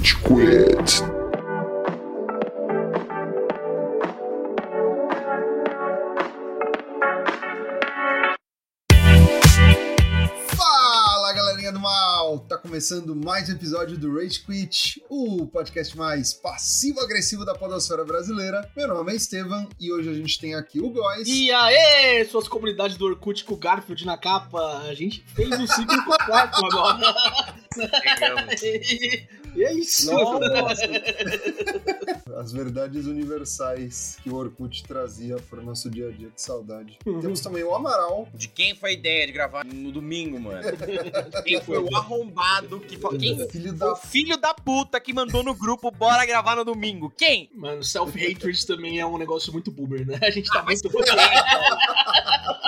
Rage Quit. Fala galerinha do mal! Tá começando mais um episódio do Rage Quit, o podcast mais passivo-agressivo da podosfera brasileira. Meu nome é Estevam e hoje a gente tem aqui o Góis. E aê, suas comunidades do Orkut com o Garfield na capa, a gente fez um ciclo completo agora. e é isso. Nossa. As verdades universais que o Orkut trazia pro nosso dia a dia, que saudade. Temos também o Amaral. De quem foi a ideia de gravar no domingo, mano? Quem foi o arrombado que falou? Quem Filho foi da o filho da puta que mandou no grupo bora gravar no domingo? Quem? Mano, self-hatred também é um negócio muito boomer, né? A gente tá muito...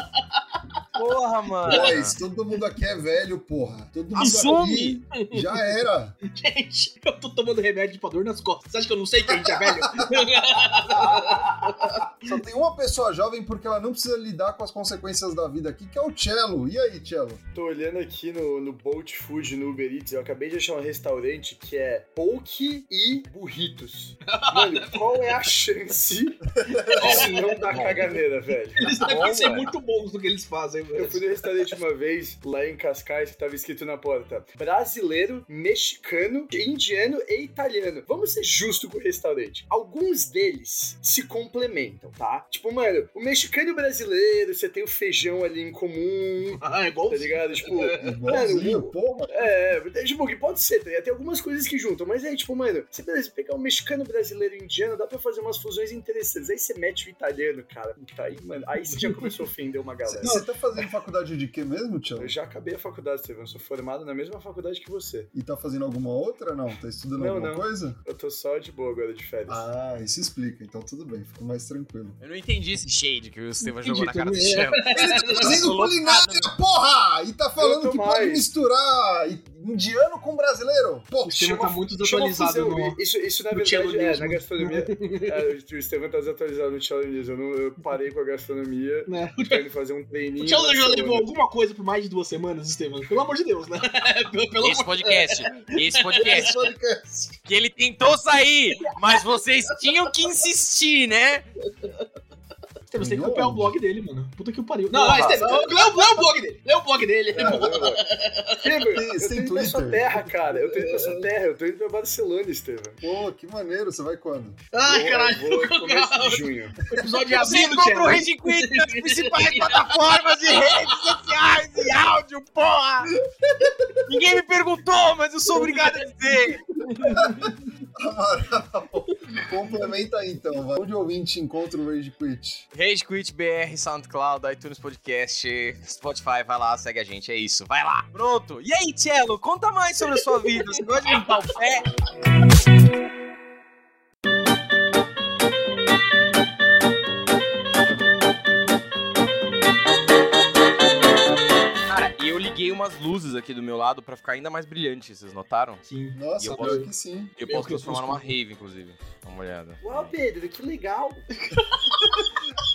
Porra, mano. Góis, todo mundo aqui é velho, porra. Todo mundo Assume. aqui já era. gente, eu tô tomando remédio pra dor nas costas. Você acha que eu não sei que a gente é velho? Só tem uma pessoa jovem porque ela não precisa lidar com as consequências da vida aqui, que é o Cello. E aí, Cello? Tô olhando aqui no, no Bolt Food, no Uber Eats, eu acabei de achar um restaurante que é poke e burritos. Mano, qual é a chance de não dar caganeira, velho? Eles devem ser muito bons no que eles fazem, Eu fui no restaurante uma vez, lá em Cascais, que tava escrito na porta: brasileiro, mexicano, indiano e italiano. Vamos ser justos com o restaurante. Alguns deles se complementam, tá? Tipo, mano, o mexicano e o brasileiro, você tem o feijão ali em comum, Ah, é igual tá ligado? Tipo, Igualzinho, Mano, porra. É, tipo, que pode ser, tá ligado? Tem algumas coisas que juntam, mas aí, tipo, mano, você beleza, pegar um mexicano, brasileiro e indiano, dá pra fazer umas fusões interessantes. Aí você mete o italiano, cara. Puta, aí, mano, aí você já começou a ofender uma galera. Você tá fazendo faculdade de quê mesmo, Cello? Eu já acabei a faculdade. Eu sou formado na mesma faculdade que você. E tá fazendo alguma outra? Não? Tá estudando Não, alguma não. coisa? Eu tô só de boa agora de férias. Ah, isso explica. Então tudo bem, fico mais tranquilo. Eu não entendi esse shade que o Entendi jogou na cara do também, é. Chelo. Fazendo culinária, porra! E tá falando que pode mais. misturar indiano com brasileiro? Pô, O Estevam tá muito desatualizado no... Isso, isso na verdade, é, na gastronomia. é, o Estevam tá desatualizado no chelonismo. Eu, não, eu parei com a gastronomia, né? tô indo fazer um treininho. O Tchelo na já levou alguma coisa por mais de duas semanas, Estevam? Pelo amor de Deus, né? Pelo, pelo Esse amor podcast, esse podcast, podcast. que ele tentou sair, mas vocês tinham que insistir, né? Você tem que copiar o blog dele, mano. Puta que o pariu. Não, não, Estevam, lê, o- lê o blog dele. Lê o blog dele. É, eu tô indo pra sua terra, cara. Eu tô indo pra sua terra. Eu tô indo pra Barcelona, Estevam. Pô, que maneiro. Você vai quando? Ai, Vou- caralho. Vou começo de junho. Episódio de Você compra o. Rage Quit nas principais plataformas de redes sociais e áudio, porra! Ninguém me perguntou, mas eu sou obrigado a dizer. Amaral. Complementa aí então. vai. Onde o ouvinte encontra o Rage Quit? Rage Quit BR, SoundCloud, iTunes Podcast, Spotify, vai lá, segue a gente, é isso, vai lá. Pronto. E aí, Cello, conta mais sobre a sua vida. Você gosta de limpar o pé? Cara, e eu liguei umas luzes aqui do meu lado pra ficar ainda mais brilhante, vocês notaram? Sim. E Nossa, eu pior posso- que sim. Eu posso transformar numa rave, inclusive. Dá uma olhada. Uau, Pedro, que legal.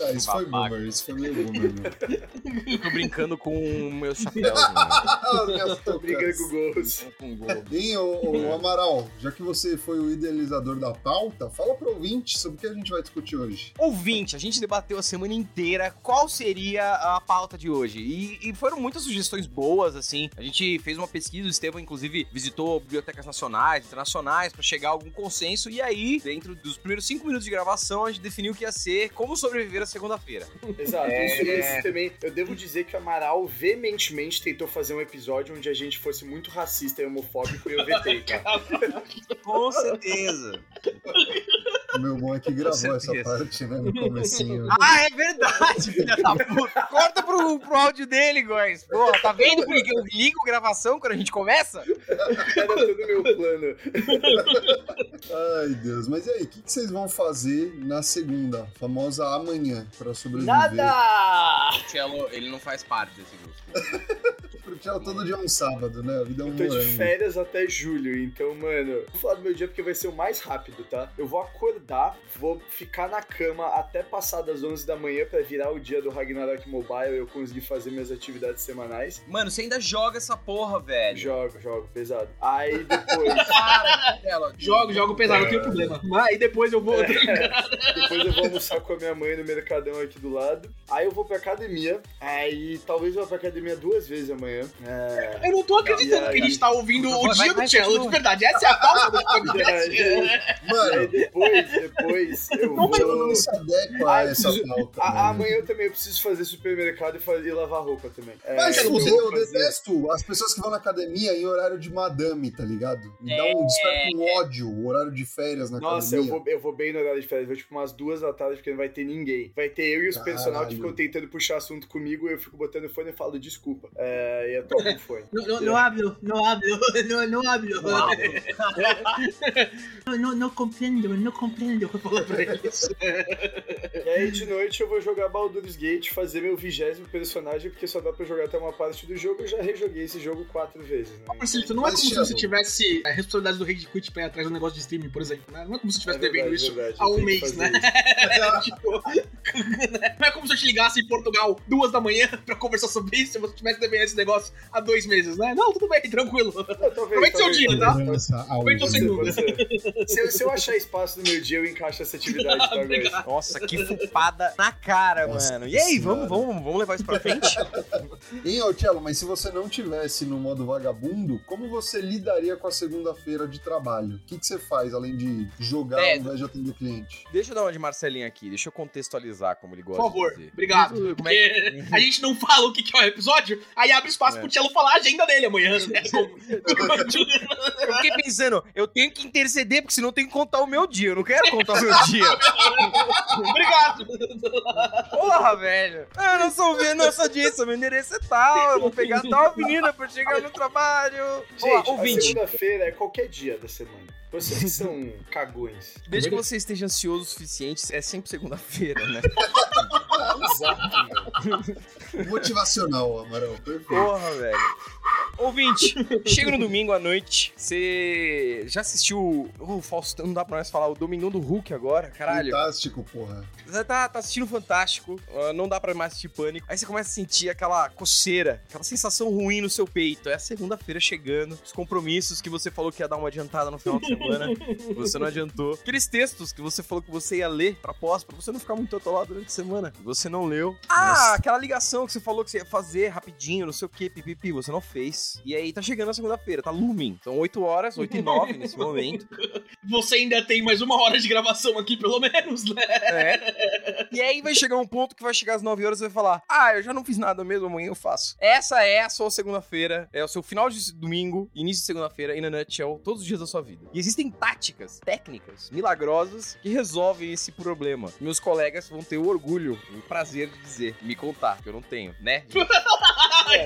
Ah, isso foi boomer, isso foi meio boomer. meu. Eu tô brincando com o meu chapéu. né? Tô brincando com o gol. Hein, ô, ô, Amaral, já que você foi o idealizador da pauta, fala pro ouvinte sobre o que a gente vai discutir hoje. Ouvinte, a gente debateu a semana inteira qual seria a pauta de hoje. E, e foram muitas sugestões boas, assim. A gente fez uma pesquisa, o Estevam, inclusive, visitou bibliotecas nacionais, internacionais, pra chegar a algum consenso. E aí, dentro dos primeiros cinco minutos de gravação, a gente definiu que ia ser como sobreviver a segunda-feira. Exato. É. Isso, esse também. Eu devo dizer que o Amaral veementemente tentou fazer um episódio onde a gente fosse muito racista e homofóbico e eu vetei, cara. Com certeza. O meu bom é que gravou essa parte, né, no comecinho. Ah, é verdade, filha da puta. Corta pro, pro áudio dele, guys. Pô, tá vendo por que eu ligo gravação quando a gente começa? Era todo meu plano. Ai, Deus. Mas e aí, o que, que vocês vão fazer na segunda, famosa amanhã, pra sobreviver? Nada! O Cello, ele não faz parte desse grupo. Pro Tchelo todo dia é um sábado, né? A vida é um Eu tô de morango. férias até julho, então, mano, vou falar do meu dia porque vai ser o mais rápido, tá? Eu vou acordar, vou ficar na cama até passar das 11 da manhã pra virar o dia do Ragnarok Mobile e eu conseguir fazer minhas atividades semanais. Mano, você ainda joga essa porra, velho. Jogo, jogo, pesado. Aí depois, Para, Telo. Jogo, jogo pesado, não tem problema. Mas aí depois eu vou. depois eu vou almoçar com a minha mãe no mercadão aqui do lado. Aí eu vou pra academia. Aí talvez eu vá pra academia duas vezes amanhã. É. Eu não tô acreditando Vai, que a gente tá ouvindo o vai, dia vai, do Cello, de verdade. Essa é a pauta do podcast. aí, aí Mano, depois, depois eu vou. não se adequa Ah, a eu essa preciso- pauta. A- mano. amanhã eu também preciso fazer supermercado e, fazer, e lavar roupa também. É, Mas fudeu, eu eu vou fazer- detesto as pessoas que vão na academia em horário de madame, tá ligado? Me dá um desperta um ódio, o horário de férias na Nossa, eu academia. vou, eu vou bem no horário de férias. Vou tipo umas duas da tarde, porque não vai ter ninguém. Vai ter eu e os Caralho. personagens que ficam tentando puxar assunto comigo. Eu fico botando o fone e falo desculpa. É, e eu toco o fone. No, no, no hablo, no hablo, no, no hablo. No, no, no compreendo, no compreendo. Fala pra eles. E aí de noite eu vou jogar Baldur's Gate, fazer meu vigésimo personagem, porque só dá pra jogar até uma parte do jogo. Eu já rejoguei esse jogo quatro vezes. Né? Marcelito, não é como se você tivesse a responsabilidade do Rage Quit pra ir atrás do negócio de streaming, por exemplo, né? Não é como se você estivesse É verdade, devendo isso verdade, há eu um mês, né? tipo, não é como se eu te ligasse em Portugal duas da manhã pra conversar sobre isso se você tivesse devendo esse negócio há dois meses, né? Não, tudo bem, tranquilo. Aproveite seu dia, tá? Aproveite pode ser. Se, eu- achar espaço no meu dia, eu encaixo essa atividade? Obrigado. Nossa, que fupada na cara, Nossa mano. E aí, vamos, vamos, vamos levar isso pra frente? Hein, ô Tchelo, mas se você não tivesse no modo vagabundo, como você lidaria com a segunda-feira de trabalho? O que, que você faz além de jogar É. ao invés de atender cliente? Deixa eu dar uma de Marcelinho aqui, deixa eu contextualizar como ele Por gosta favor, de dizer. obrigado. Como é que- Porque a gente não fala o que que é o episódio, aí abre espaço É. pro Tchelo falar a agenda dele amanhã. né? Eu fiquei pensando, eu tenho que interceder, porque senão eu tenho que contar o meu dia. Eu não quero contar o meu dia. Obrigado. Porra, velho. Ah, não sou vendo nossa audiência, meu endereço é tal. Eu vou pegar tal avenida pra chegar no trabalho. Gente, ouvinte, segunda-feira é qualquer dia da semana. Vocês que são cagões. desde que você esteja ansioso o suficiente, é sempre segunda-feira, né? Exato, mano. Motivacional, Amarão. Perfeito. Porra, velho. Ouvinte, chega no domingo à noite, você já assistiu o Faustão, não dá pra nós falar, o Domingão do Hulk agora, caralho. Fantástico, porra. Você tá, tá assistindo Fantástico, não dá pra mais assistir Pânico. Aí você começa a sentir aquela coceira, aquela sensação ruim no seu peito. É a segunda-feira chegando, os compromissos que você falou que ia dar uma adiantada no final de semana, você não adiantou. Aqueles textos que você falou que você ia ler pra pós, pra você não ficar muito atolado durante a semana, você não leu. Ah, Nossa. aquela ligação que você falou que você ia fazer rapidinho, não sei o que, pipipi, você não fez. E aí tá chegando a segunda-feira, tá looming. São 8 horas, 8 e 9 nesse momento. Você ainda tem mais uma hora de gravação aqui, pelo menos, né? É. E aí vai chegar um ponto que vai chegar às 9 horas e vai falar: Ah, eu já não fiz nada mesmo, amanhã eu faço. Essa é a sua segunda-feira, é o seu final de domingo, início de segunda-feira, in a nutshell, todos os dias da sua vida. E existem táticas, técnicas, milagrosas que resolvem esse problema. Meus colegas vão ter o orgulho, o prazer de dizer, me contar, que eu não tenho, né?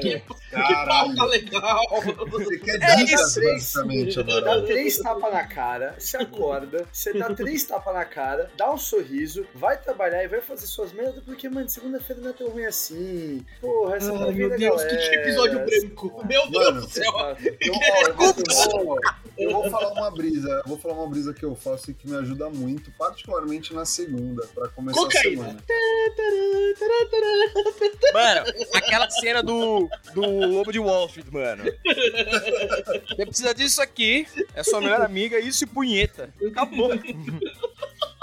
que, que pauta legal. Você quer É isso. basicamente, Dá três tapas na cara, se acorda, você dá três tapas na cara, dá um sorriso, vai trabalhar e vai fazer suas merdas, porque, mano, segunda-feira não é tão ruim assim. Porra, essa Ai, meu Deus, que, que episódio branco. Meu Deus Mano, do céu. Eu, ó, eu, vou, eu vou- eu vou falar uma brisa, eu vou falar uma brisa que eu faço e que me ajuda muito, particularmente na segunda, pra começar Cocaína. a semana. Mano, aquela cena do, do Lobo de Street, mano. Você precisa disso aqui, é sua melhor amiga, isso e punheta. Acabou.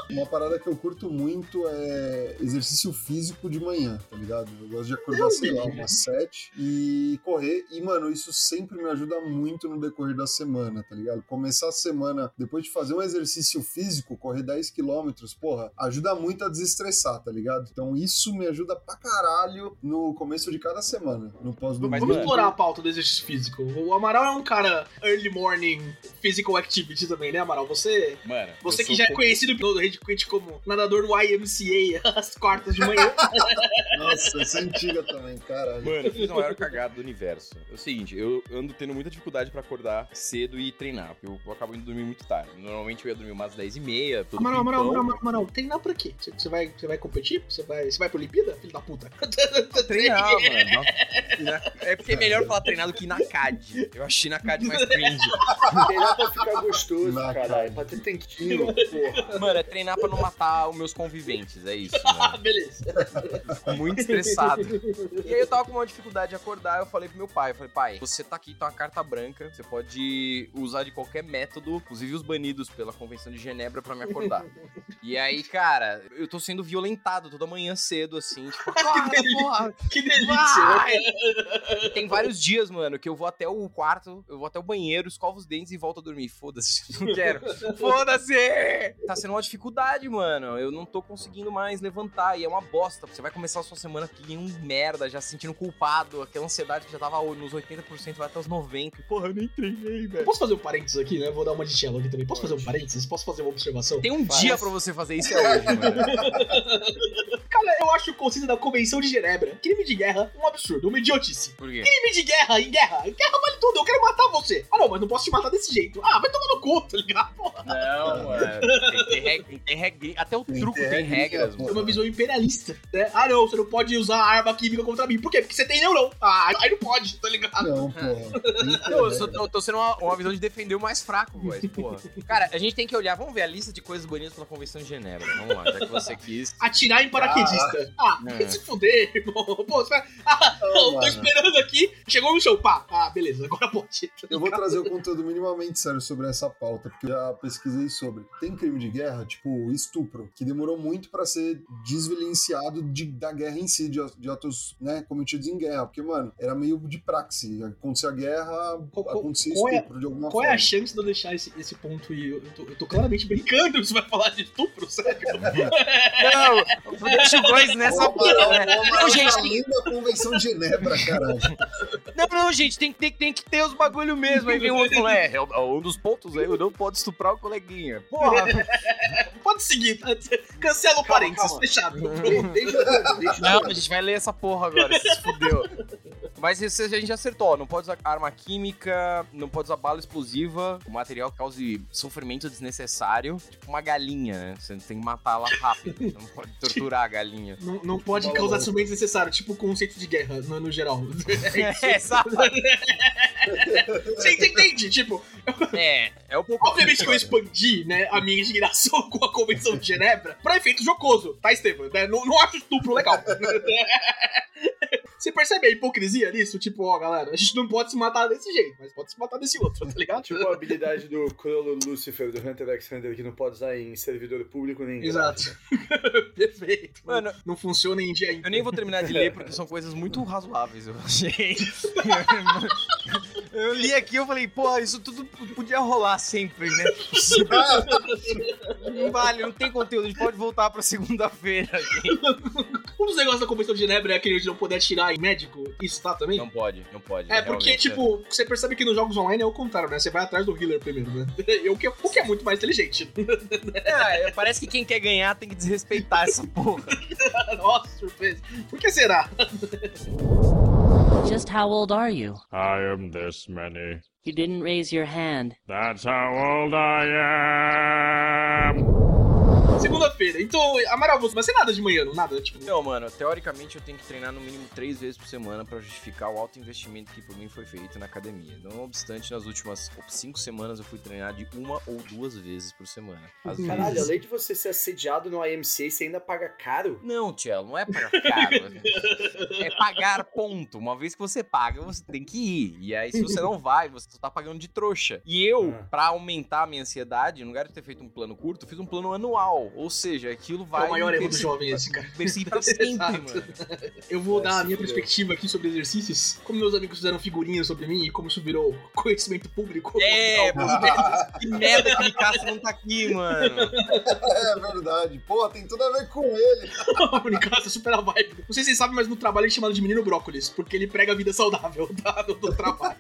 Uma parada que eu curto muito é exercício físico de manhã, tá ligado? Eu gosto de acordar, sei lá, umas sete e correr. E, mano, isso sempre me ajuda muito no decorrer da semana, tá ligado? Começar a semana, depois de fazer um exercício físico, correr 10 quilômetros, porra, ajuda muito a desestressar, tá ligado? Então isso me ajuda pra caralho no começo de cada semana, no pós-domingo. Mas, Vamos explorar a pauta do exercício físico. O Amaral é um cara early morning physical activity também, né, Amaral? Você, Mano, você que já é conhecido pelo Rede frequente como nadador do YMCA às quartas de manhã. Nossa, essa é antiga também, caralho. Mano, eu fiz a maior cagada do universo. É o seguinte, eu ando tendo muita dificuldade pra acordar cedo e treinar, porque eu, eu acabo indo dormir muito tarde. Normalmente eu ia dormir umas 10 e meia, todo Amaral, Amaral. Amaral, Amaral, treinar pra quê? Você- vai, você vai competir? Você vai, você vai pra Olimpíada? Filho da puta. Treinar, mano. É porque é melhor falar treinar do que na CAD. Eu achei na CAD mais cringe. Treinar pra ficar gostoso, caralho. cara. Pra ter tanquinho, porra. Mano, é treinar pra não matar os meus conviventes, é isso, Ah, mano. beleza. Muito estressado. E aí eu tava com uma dificuldade de acordar, eu falei pro meu pai, eu falei, pai, você tá aqui, tá uma carta branca, você pode usar de qualquer método, inclusive os banidos pela Convenção de Genebra pra me acordar. E aí, cara, eu tô sendo violentado toda manhã cedo, assim, tipo, acorda, delícia. porra, Que delícia. tem vários dias, mano, que eu vou até o quarto, eu vou até o banheiro, escovo os dentes e volto a dormir. Foda-se, não quero. Foda-se! Tá sendo uma dificuldade, mano. Eu não tô conseguindo mais levantar e é uma bosta. Você vai começar a sua semana que nem um merda, já se sentindo culpado, aquela ansiedade que já tava nos 80%, vai até os 90%. Porra, eu nem treinei, velho. Posso fazer um parênteses aqui, né? Vou dar uma de cello aqui também. Posso fazer um parênteses? Posso fazer uma observação? Tem um Faz. dia pra você fazer isso é hoje, mano. Cara, eu acho o conceito da Convenção de Genebra, crime de guerra, um absurdo, uma idiotice. Por quê? Crime de guerra, em guerra. Em guerra vale tudo, eu quero matar você. Ah, não, mas não posso te matar desse jeito. Ah, vai tomar no cu, tá ligado? Não, mano. Tem que ter regra, tem regra. Até o Tem truco tem regras, pô. É mano. uma visão imperialista, né? Ah, não, você não pode usar arma química contra mim. Por quê? Porque você tem neurão. Ah, aí não pode, tá ligado? Não. Não, eu, sou, eu tô sendo uma, uma visão de defender o mais fraco, voz, porra. Cara, a gente tem que olhar, vamos ver a lista de coisas banidas pela Convenção de Genebra. Vamos lá, já que você quis. Atirar em paraquedista. Ah, É. vai se fuder, irmão. Pô, você vai... Ah, Não, não, tô mano. esperando aqui. Chegou no show, pá. Ah, beleza, agora pode. Eu vou trazer o conteúdo minimamente sério sobre essa pauta, porque eu já pesquisei sobre. Tem crime de guerra, tipo estupro, que demorou muito pra ser desvilenciado de- da guerra em si, de, de atos né, cometidos em guerra. Porque, mano, era meio de praxe. Acontecia a guerra, Qual- qual- acontecia qual é- estupro de alguma Qual é forma. a chance de eu deixar esse, esse ponto e eu, eu tô, eu tô claramente brincando? Você vai falar de estupro, sério? Não, deixa o voz nessa porra, né? Não, gente, tem- além da Convenção de Genebra, caralho. não, não, gente, tem, tem, tem que ter os bagulho mesmo. Aí vem um outro e fala, é, é um dos pontos aí, eu não pode estuprar o coleguinha. Porra, Pode seguir, tá? cancela o parênteses, calma. fechado. Deixa eu deixa Não, eu a gente vai ler essa porra agora, se fudeu. Mas isso a gente acertou, ó, não pode usar arma química, não pode usar bala explosiva, o material que cause sofrimento desnecessário, tipo uma galinha, né? Você tem que matar ela rápido, você não pode torturar a galinha. Não, não pode Bola causar sofrimento desnecessário, tipo o conceito de guerra, no, no geral. É, sabe? Você entende? Tipo, É, é um pouco. obviamente que eu expandi, né, a minha indignação com a Convenção de Genebra pra efeito jocoso, tá, Estevam? Né? Não, não acho estupro legal. Você percebe a hipocrisia nisso? Tipo, ó, galera, a gente não pode se matar desse jeito, mas pode se matar desse outro, tá ligado? Tipo a habilidade do Crollo Lucifer do Hunter x Hunter que não pode usar em servidor público nem. Exato. Perfeito. Mano, Não funciona em dia eu nem vou terminar de ler porque são coisas muito razoáveis, eu achei. Eu li aqui e eu falei, pô, isso tudo podia rolar sempre, né? Não vale, não tem conteúdo, a gente pode voltar pra segunda-feira. gente. Um dos negócios da Convenção de Genebra é aquele de não poder atirar em médico. Isso tá também? Não pode, não pode. É, porque, tipo, você percebe que nos jogos online é o contrário, né? Você vai atrás do healer primeiro, né? E O que, o que é muito mais inteligente. É, parece que quem quer ganhar tem que desrespeitar essa porra. Nossa, surpresa. Por que será? Just how old are you? I am this many. You didn't raise your hand. That's how old I am. Segunda-feira. Então, Amaral, você vai ser nada de manhã, não nada? Tipo, Não, mano, teoricamente eu tenho que treinar no mínimo três vezes por semana pra justificar o alto investimento que por mim foi feito na academia. Não obstante, nas últimas cinco semanas eu fui treinar de uma ou duas vezes por semana. Às Caralho, vezes. além de você ser assediado no IMCA, você ainda paga caro? Não, Tchelo, não é pagar caro. é pagar ponto. Uma vez que você paga, você tem que ir. E aí, se você não vai, você só tá pagando de trouxa. E eu, Ah. pra aumentar a minha ansiedade, no lugar de ter feito um plano curto, fiz um plano anual. Ou seja, aquilo vai. é o maior erro do jovem esse, cara. Perseguir pra sempre, mano. Eu vou Vai dar a se minha fuder. perspectiva aqui sobre exercícios. Como meus amigos fizeram figurinhas sobre mim e como isso virou conhecimento público. É, que merda que o Nicasso não tá aqui, mano. É verdade. Porra, tem tudo a ver com ele. o Nicasso é super a vibe. Não sei se vocês sabem, mas no trabalho ele é chamado de menino brócolis, porque ele prega a vida saudável tá? do, do trabalho.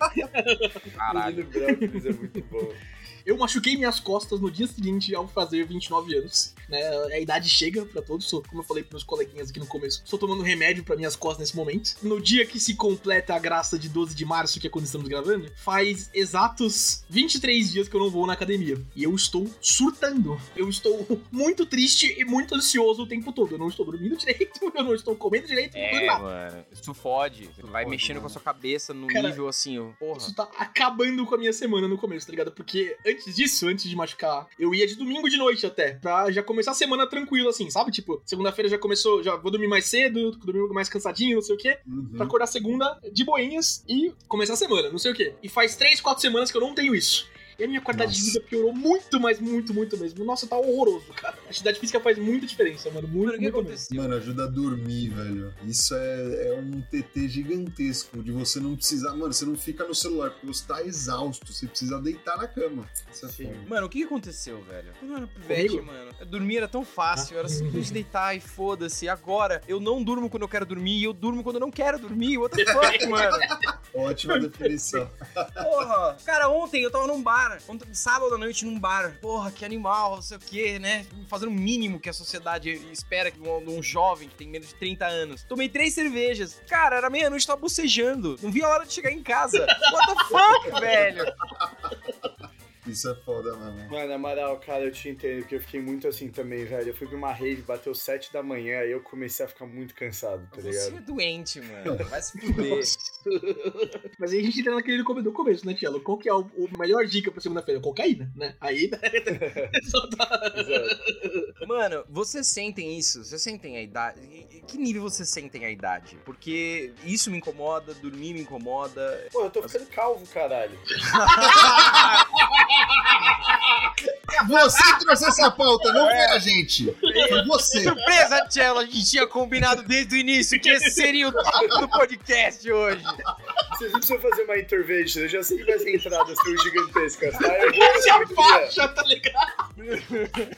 Caralho. Menino Brócolis é muito bom. Eu machuquei minhas costas no dia seguinte ao fazer 29 anos. Né? A idade chega pra todos. Como eu falei pros meus coleguinhas aqui no começo, estou tomando remédio pra minhas costas nesse momento. No dia que se completa a graça de 12 de março, que é quando estamos gravando, faz exatos 23 dias que eu não vou na academia. E eu estou surtando. Eu estou muito triste e muito ansioso o tempo todo. Eu não estou dormindo direito, eu não estou comendo direito, não É, nada. mano. Isso fode. Você vai fode, mexendo mano. com a sua cabeça no Cara, nível assim, ó. Porra. Isso tá acabando com a minha semana no começo, tá ligado? Porque antes disso, antes de machucar, eu ia de domingo de noite até, pra já começar a semana tranquilo, assim, sabe? Tipo, segunda-feira já começou, já vou dormir mais cedo, domingo mais cansadinho, não sei o quê. Uhum. Pra acordar segunda de boinhas e começar a semana, não sei o quê. E faz três, quatro semanas que eu não tenho isso. E a minha qualidade de Nossa. vida piorou muito, mas muito, muito mesmo. Nossa, tá horroroso, cara. A atividade física faz muita diferença, mano. Muito, Mano, o que muito mesmo. aconteceu? Mano, ajuda a dormir, velho. Isso é, é um TT gigantesco de você não precisar. Mano, você não fica no celular porque você tá exausto. Você precisa deitar na cama. Isso é. Mano, o que aconteceu, velho? Quando eu era pivete, mano, dormir era tão fácil, era simplesmente deitar e foda-se. Agora, eu não durmo quando eu quero dormir e eu durmo quando eu não quero dormir. What the fuck, mano? Ótima definição. Porra! Cara, ontem eu tava num bar, ontem, sábado à noite num bar. Porra, que animal, não sei o que, né? Fazendo o mínimo que a sociedade espera que um, um jovem que tem menos de 30 anos. Tomei três cervejas. Cara, era meia-noite, tava bocejando. Não vi a hora de chegar em casa. What the fuck, velho? Isso é foda mesmo. Mano, Amaral, cara, eu te entendo, porque eu fiquei muito assim também, velho. Eu fui pra uma rave, bateu 7 da manhã, aí eu comecei a ficar muito cansado, tá Você ligado? é doente, mano. Vai se fuder. Mas aí a gente entra naquele do come- do começo, né, Tielo? Qual que é o, o melhor dica pra segunda-feira? Cocaína, né? Aí só tá... Exato. Mano, vocês sentem isso? Vocês sentem a idade? Que nível vocês sentem a idade? Porque isso me incomoda, dormir me incomoda. Pô, eu tô ficando calvo, caralho. Você trouxe essa pauta, não foi a gente. Foi você. Surpresa, Tchelo! A gente tinha combinado desde o início que esse seria o tópico do podcast hoje. Vocês não precisam fazer uma intervention, eu já sei que vai ser entradas tão gigantescas, tá? Eu vou turquia. abaixa, tá ligado?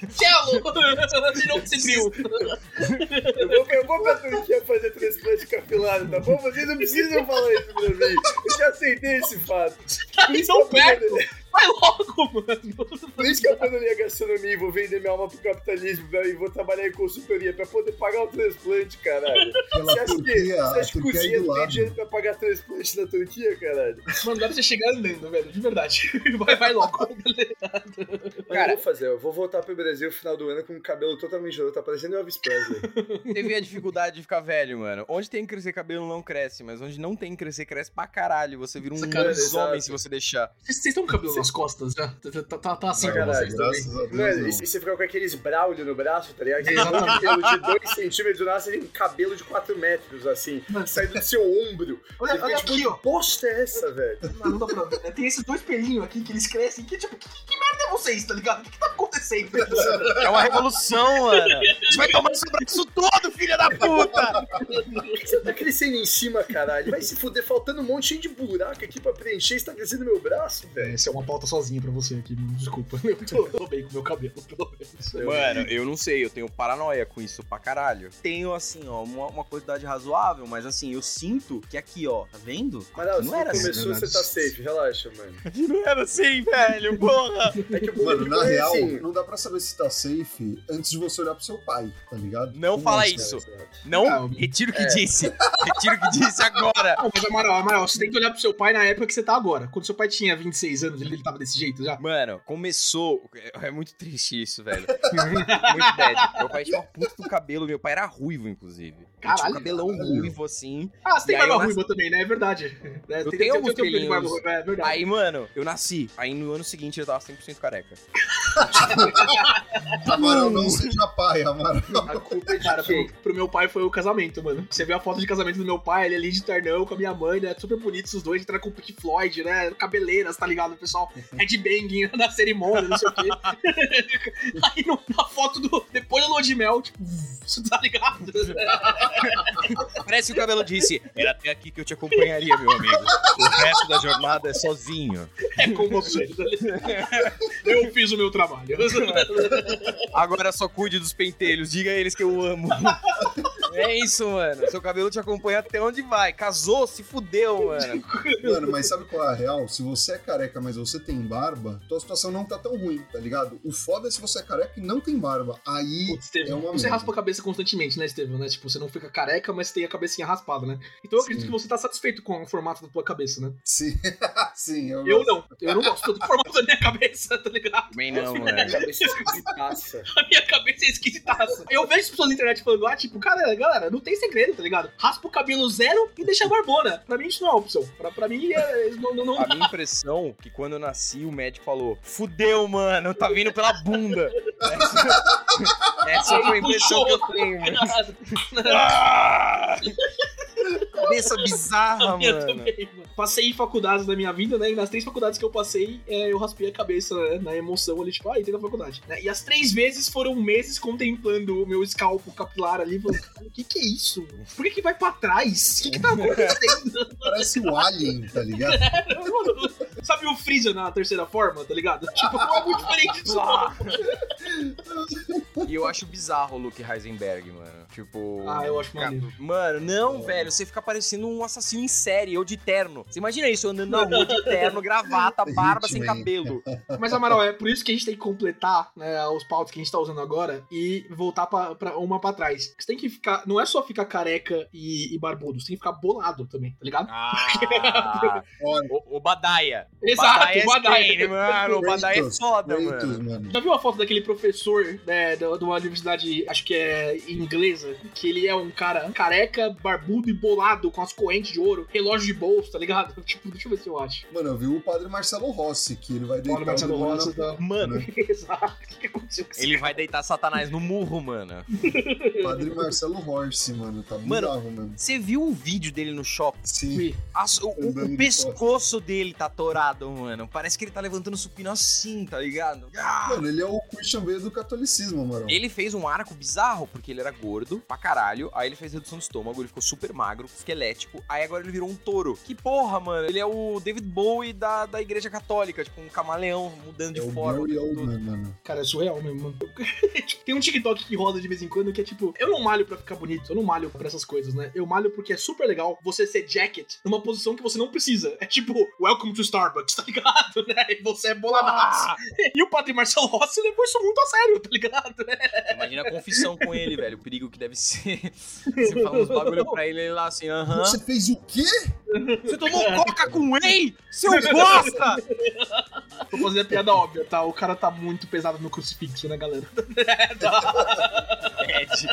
Cielo! Você não viu. Eu vou, eu vou pra Turquia fazer transplante capilar, tá bom? Vocês não precisam falar isso pra mim. Eu já aceitei esse fato. Por isso, tão perto. Vai logo, mano. por isso que eu abandonei a gastronomia e vou vender minha alma pro capitalismo velho, e vou trabalhar em consultoria pra poder pagar o transplante, caralho. Pela Você acha que, você acha que é cozinha do não tem dinheiro pra pagar transplante na Turquia, caralho? Mano, dá pra você chegar andando, velho. De verdade. Vai, vai logo. Cara- eu vou fazer, eu vou voltar pro Brasil no final do ano com o cabelo totalmente louco, tá parecendo Elvis Presley. Teve a dificuldade de ficar velho, mano. Onde tem que crescer cabelo não cresce, mas onde não tem que crescer, cresce pra caralho. Você vira um lobisomem exato. se você deixar. Vocês estão com cabelo nas costas já? Tá, tá, tá, tá assim Pra caralho. Mano, e você fica com aqueles braulio no braço, tá ligado? Aqueles cabelo de 2 centímetros, tem um cabelo de 4 metros, assim, saindo do seu ombro. Olha, tipo, aqui, ó. Que bosta é essa, velho? Não, não dá pra ver. né? Tem esses dois pelinhos aqui que eles crescem. Que tipo, que, que merda é vocês, tá ligado? O que, que tá acontecendo? É uma revolução, mano. Você vai tomar seu braço todo, filha da puta! Por que você tá crescendo em cima, caralho? Vai se fuder, faltando um monte cheio de buraco aqui pra preencher, você tá crescendo meu braço, velho. Essa é uma pauta sozinha pra você aqui, mano. Desculpa. Eu tô, tô bem com meu cabelo, pelo menos. Mano, eu não sei, eu tenho paranoia com isso pra caralho. Tenho, assim, ó, uma, uma quantidade razoável, mas assim, eu sinto que aqui, ó, tá vendo? Amaral, Não você era assim, começou, né? você tá safe, relaxa, mano. Não era assim, velho, porra! É que o Mano, na é real, assim, não dá pra saber se tá safe antes de você olhar pro seu pai, tá ligado? Não Como fala assim? isso. exato. Não, Não. retiro o que É. disse. Retiro o que disse agora. Não, mas Amaral, Amaral, você tem que olhar pro seu pai na época que você tá agora. Quando seu pai tinha 26 anos, ele, ele tava desse jeito já. Mano, começou. É muito triste isso, velho. muito bad. Meu pai tinha uma puta do cabelo, meu pai era ruivo, inclusive. Caralho. um cabelão ruivo assim. Ah, você tem E barba ruiva também, né? É verdade. É, Eu tem- tenho alguns um pelinhos. ruiva, É verdade. Aí, mano, eu nasci. Aí no ano seguinte eu tava 100% careca. Amaral, não seja pai, Amaral. A culpa é Cara, pro, pro meu pai foi o casamento, mano. Você vê a foto de casamento do meu pai, ele ali de ternão com a minha mãe, né? Super bonitos os dois, entraram com o Pink Floyd, né? Cabeleiras, tá ligado? O pessoal headbanging na cerimônia, não sei o quê. Aí no- na foto do. Depois da lua de mel, tipo, você tá ligado? Parece que o cabelo disse: Era até aqui que eu te acompanharia, meu amigo. O resto da jornada é sozinho. É com você. Eu fiz o meu trabalho. Agora só cuide dos pentelhos, diga a eles que eu amo. É isso, mano. Seu cabelo te acompanha até onde vai. Casou, se fudeu, mano. Mano, mas sabe qual é a real? Se você é careca, mas você tem barba, tua situação não tá tão ruim, tá ligado? O foda é se você é careca e não tem barba. Aí Putz, Estevam, é uma você merda. raspa a cabeça constantemente, né, Estevam? Né? Tipo, você não fica careca, mas tem a cabecinha raspada, né? Então eu acredito Sim. que você tá satisfeito com o formato da tua cabeça, né? Sim, sim. Eu, Eu não. Eu não gosto do formato da minha cabeça, tá ligado? Também não, Minha mano. cabeça esquisitaça. A minha cabeça é esquisitaça. Eu vejo as pessoas na internet falando, ah, tipo, cara, galera, não tem segredo, tá ligado? Raspa o cabelo zero e deixa a barbona. Pra mim isso não é opção. Pra, pra mim, é, não, não, não- A minha impressão é que quando eu nasci, o médico falou: Fudeu, mano, tá vindo pela bunda. Essa, essa foi a impressão que eu tenho, mano. Ah! Cabeça bizarra, mano. também, mano. Passei em faculdades na minha vida, né? E nas três faculdades que eu passei, é, eu raspei a cabeça né, na emoção ali, tipo, ah, entrei na faculdade. né? E as três vezes foram meses contemplando o meu escalpo capilar ali, falando, o que que é isso? Por que que vai pra trás? O que que tá acontecendo? Parece o Alien, tá ligado? Mano, Sabe o Freezer na terceira forma, tá ligado? Tipo, não é muito diferente disso. E eu acho bizarro o Luke Heisenberg, mano. Tipo. Ah, eu acho maneiro. Mano, não, velho. Você fica parecendo um assassino em série, eu de terno. Você imagina isso, eu andando na rua de terno, gravata, barba, sem cabelo. Mas, Amaral, é por isso que a gente tem que completar né, os pautas que a gente tá usando agora e voltar pra, pra uma pra trás. Você tem que ficar. Não é só ficar careca e, e barbudo, você tem que ficar bolado também, tá ligado? Ah, o, o Badaia. O Exato, Badaia é mano. O Badaia é foda, Kratos, mano. mano. Já viu a foto daquele professor né, da- de uma universidade, acho que é inglesa, que ele é um cara careca, barbudo e bolado, com as correntes de ouro, relógio de bolso, tá ligado? Tipo, deixa eu ver se eu acho. Mano, eu vi o padre Marcelo Rossi, que ele vai deitar Marcelo o demônio Rossi, tá. Mano, né? Exato. O que, aconteceu com esse ele vai deitar Satanás no murro, mano. Padre Marcelo Rossi, mano. Tá Mano, bizarro, mano. Você viu o vídeo dele no shopping? Sim. As- o, o- Andando o de pescoço dele tá torado, mano. Parece que ele tá levantando supino assim, tá ligado? Ah! Mano, ele é o Christian Bale do catolicismo, Amaral. Ele fez um arco bizarro, porque ele era gordo pra caralho. Aí ele fez redução de estômago, ele ficou super magro, esquelético. Aí agora ele virou um touro. Que porra, mano. Ele é o David Bowie da, da igreja católica, tipo um camaleão mudando É de o forma. Oldman, mano. Cara, é surreal mesmo, mano. Tipo, Tem um TikTok que roda de vez em quando que é tipo, eu não malho pra ficar bonito, eu não malho pra essas coisas, né? Eu malho porque é super legal você ser jacket numa posição que você não precisa. É tipo, welcome to Starbucks, tá ligado, né? E você é boladaço. Ah! E o Padre Marcelo Rossi levou isso muito a sério, tá ligado, né? Imagina a confissão com ele, velho. O perigo que deve ser. Você fala uns bagulho pra ele, ele lá assim, aham. Você fez o quê? Você tomou coca com whey? Seu bosta! Vou fazer a piada óbvia, tá? O cara tá muito pesado no crucifixo, né, galera? Ed.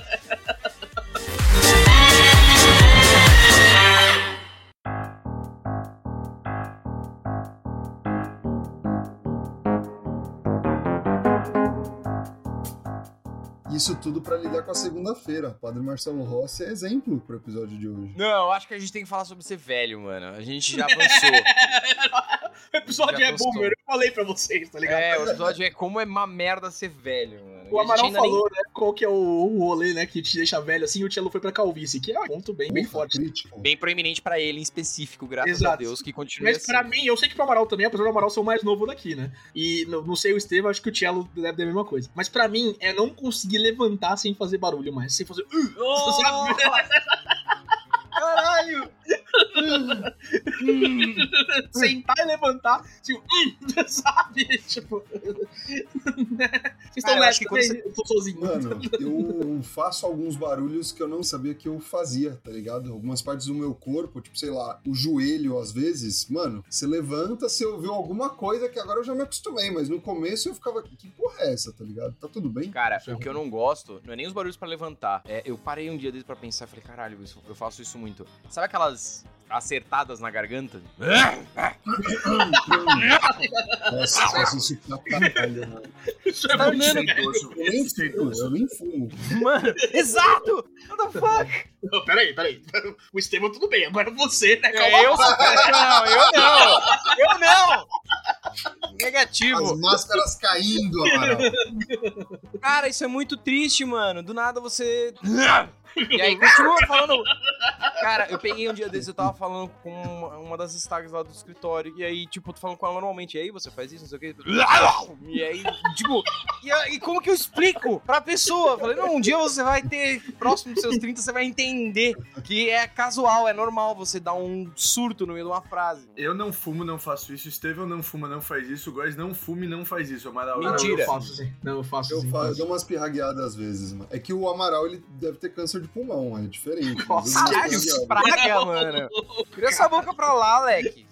Isso tudo pra lidar com a segunda-feira. Padre Marcelo Rossi é exemplo pro episódio de hoje. Não, eu acho que a gente tem que falar sobre ser velho, mano. A gente já avançou. o episódio Já é gostou. boomer, eu falei pra vocês, tá ligado? é, o episódio é como é uma merda ser velho, mano. O Amaral ainda nem- falou, né, qual que é o, o rolê, né, que te deixa velho assim, e o Tchelo foi pra calvície, que é um ponto bem, bem Ufa, forte. crítico. Bem proeminente pra ele em específico, graças Exato. a Deus, que continua Mas assim. pra mim, eu sei que pro Amaral também, apesar do Amaral ser o mais novo daqui, né? E não, não sei o Estevam, acho que o Tchelo deve ter a mesma coisa. Mas pra mim, é não conseguir levantar sem fazer barulho mais, sem fazer... Oh, caralho! Sentar e levantar, tipo, sabe? Tipo... Vocês estão eu acho nessa que quando também? Eu tô sozinho. Mano, eu faço alguns barulhos que eu não sabia que eu fazia, tá ligado? Algumas partes do meu corpo, tipo, sei lá, o joelho às vezes, mano, você levanta, você ouviu alguma coisa que agora eu já me acostumei, mas no começo eu ficava, que porra é essa, tá ligado? Tá tudo bem? Cara, o que eu não gosto não é nem os barulhos pra levantar. É, eu parei um dia desde pra pensar, falei, caralho, isso- eu faço isso muito. Sabe aquelas acertadas na garganta? Nossa, faço isso pra caralho, mano. Isso é Tá vendo? sério. Eu nem fumo, eu nem fumo. Mano, exato! What the fuck? Não, Peraí, peraí. O Estevam tudo bem, agora você, né? Calma eu. Não, eu não! Eu não! Negativo. As máscaras caindo, Amaral. Cara, isso é muito triste, mano. Do nada você. E aí continua falando. Cara, eu peguei um dia desses, eu tava falando com uma, uma das stags lá do escritório. E aí, tipo, tô falando com ela normalmente. E aí, você faz isso, não sei o quê. E aí, tipo, e, aí, como que eu explico pra pessoa? Eu falei, não, um dia você vai ter, próximo dos seus 30, você vai entender que é casual, é normal você dar um surto no meio de uma frase. Eu não fumo, não faço isso. Estevão não fuma, não faz isso. O Góis não fuma e não faz isso. Amaral. Mentira. Eu faço sim. Não, eu faço Eu, sim. fa- eu faço. dou umas pirragueadas às vezes, mano. É que o Amaral, ele deve ter câncer de pulmão, é diferente. Caralho, praga, mano. Vira essa boca pra lá, Leque.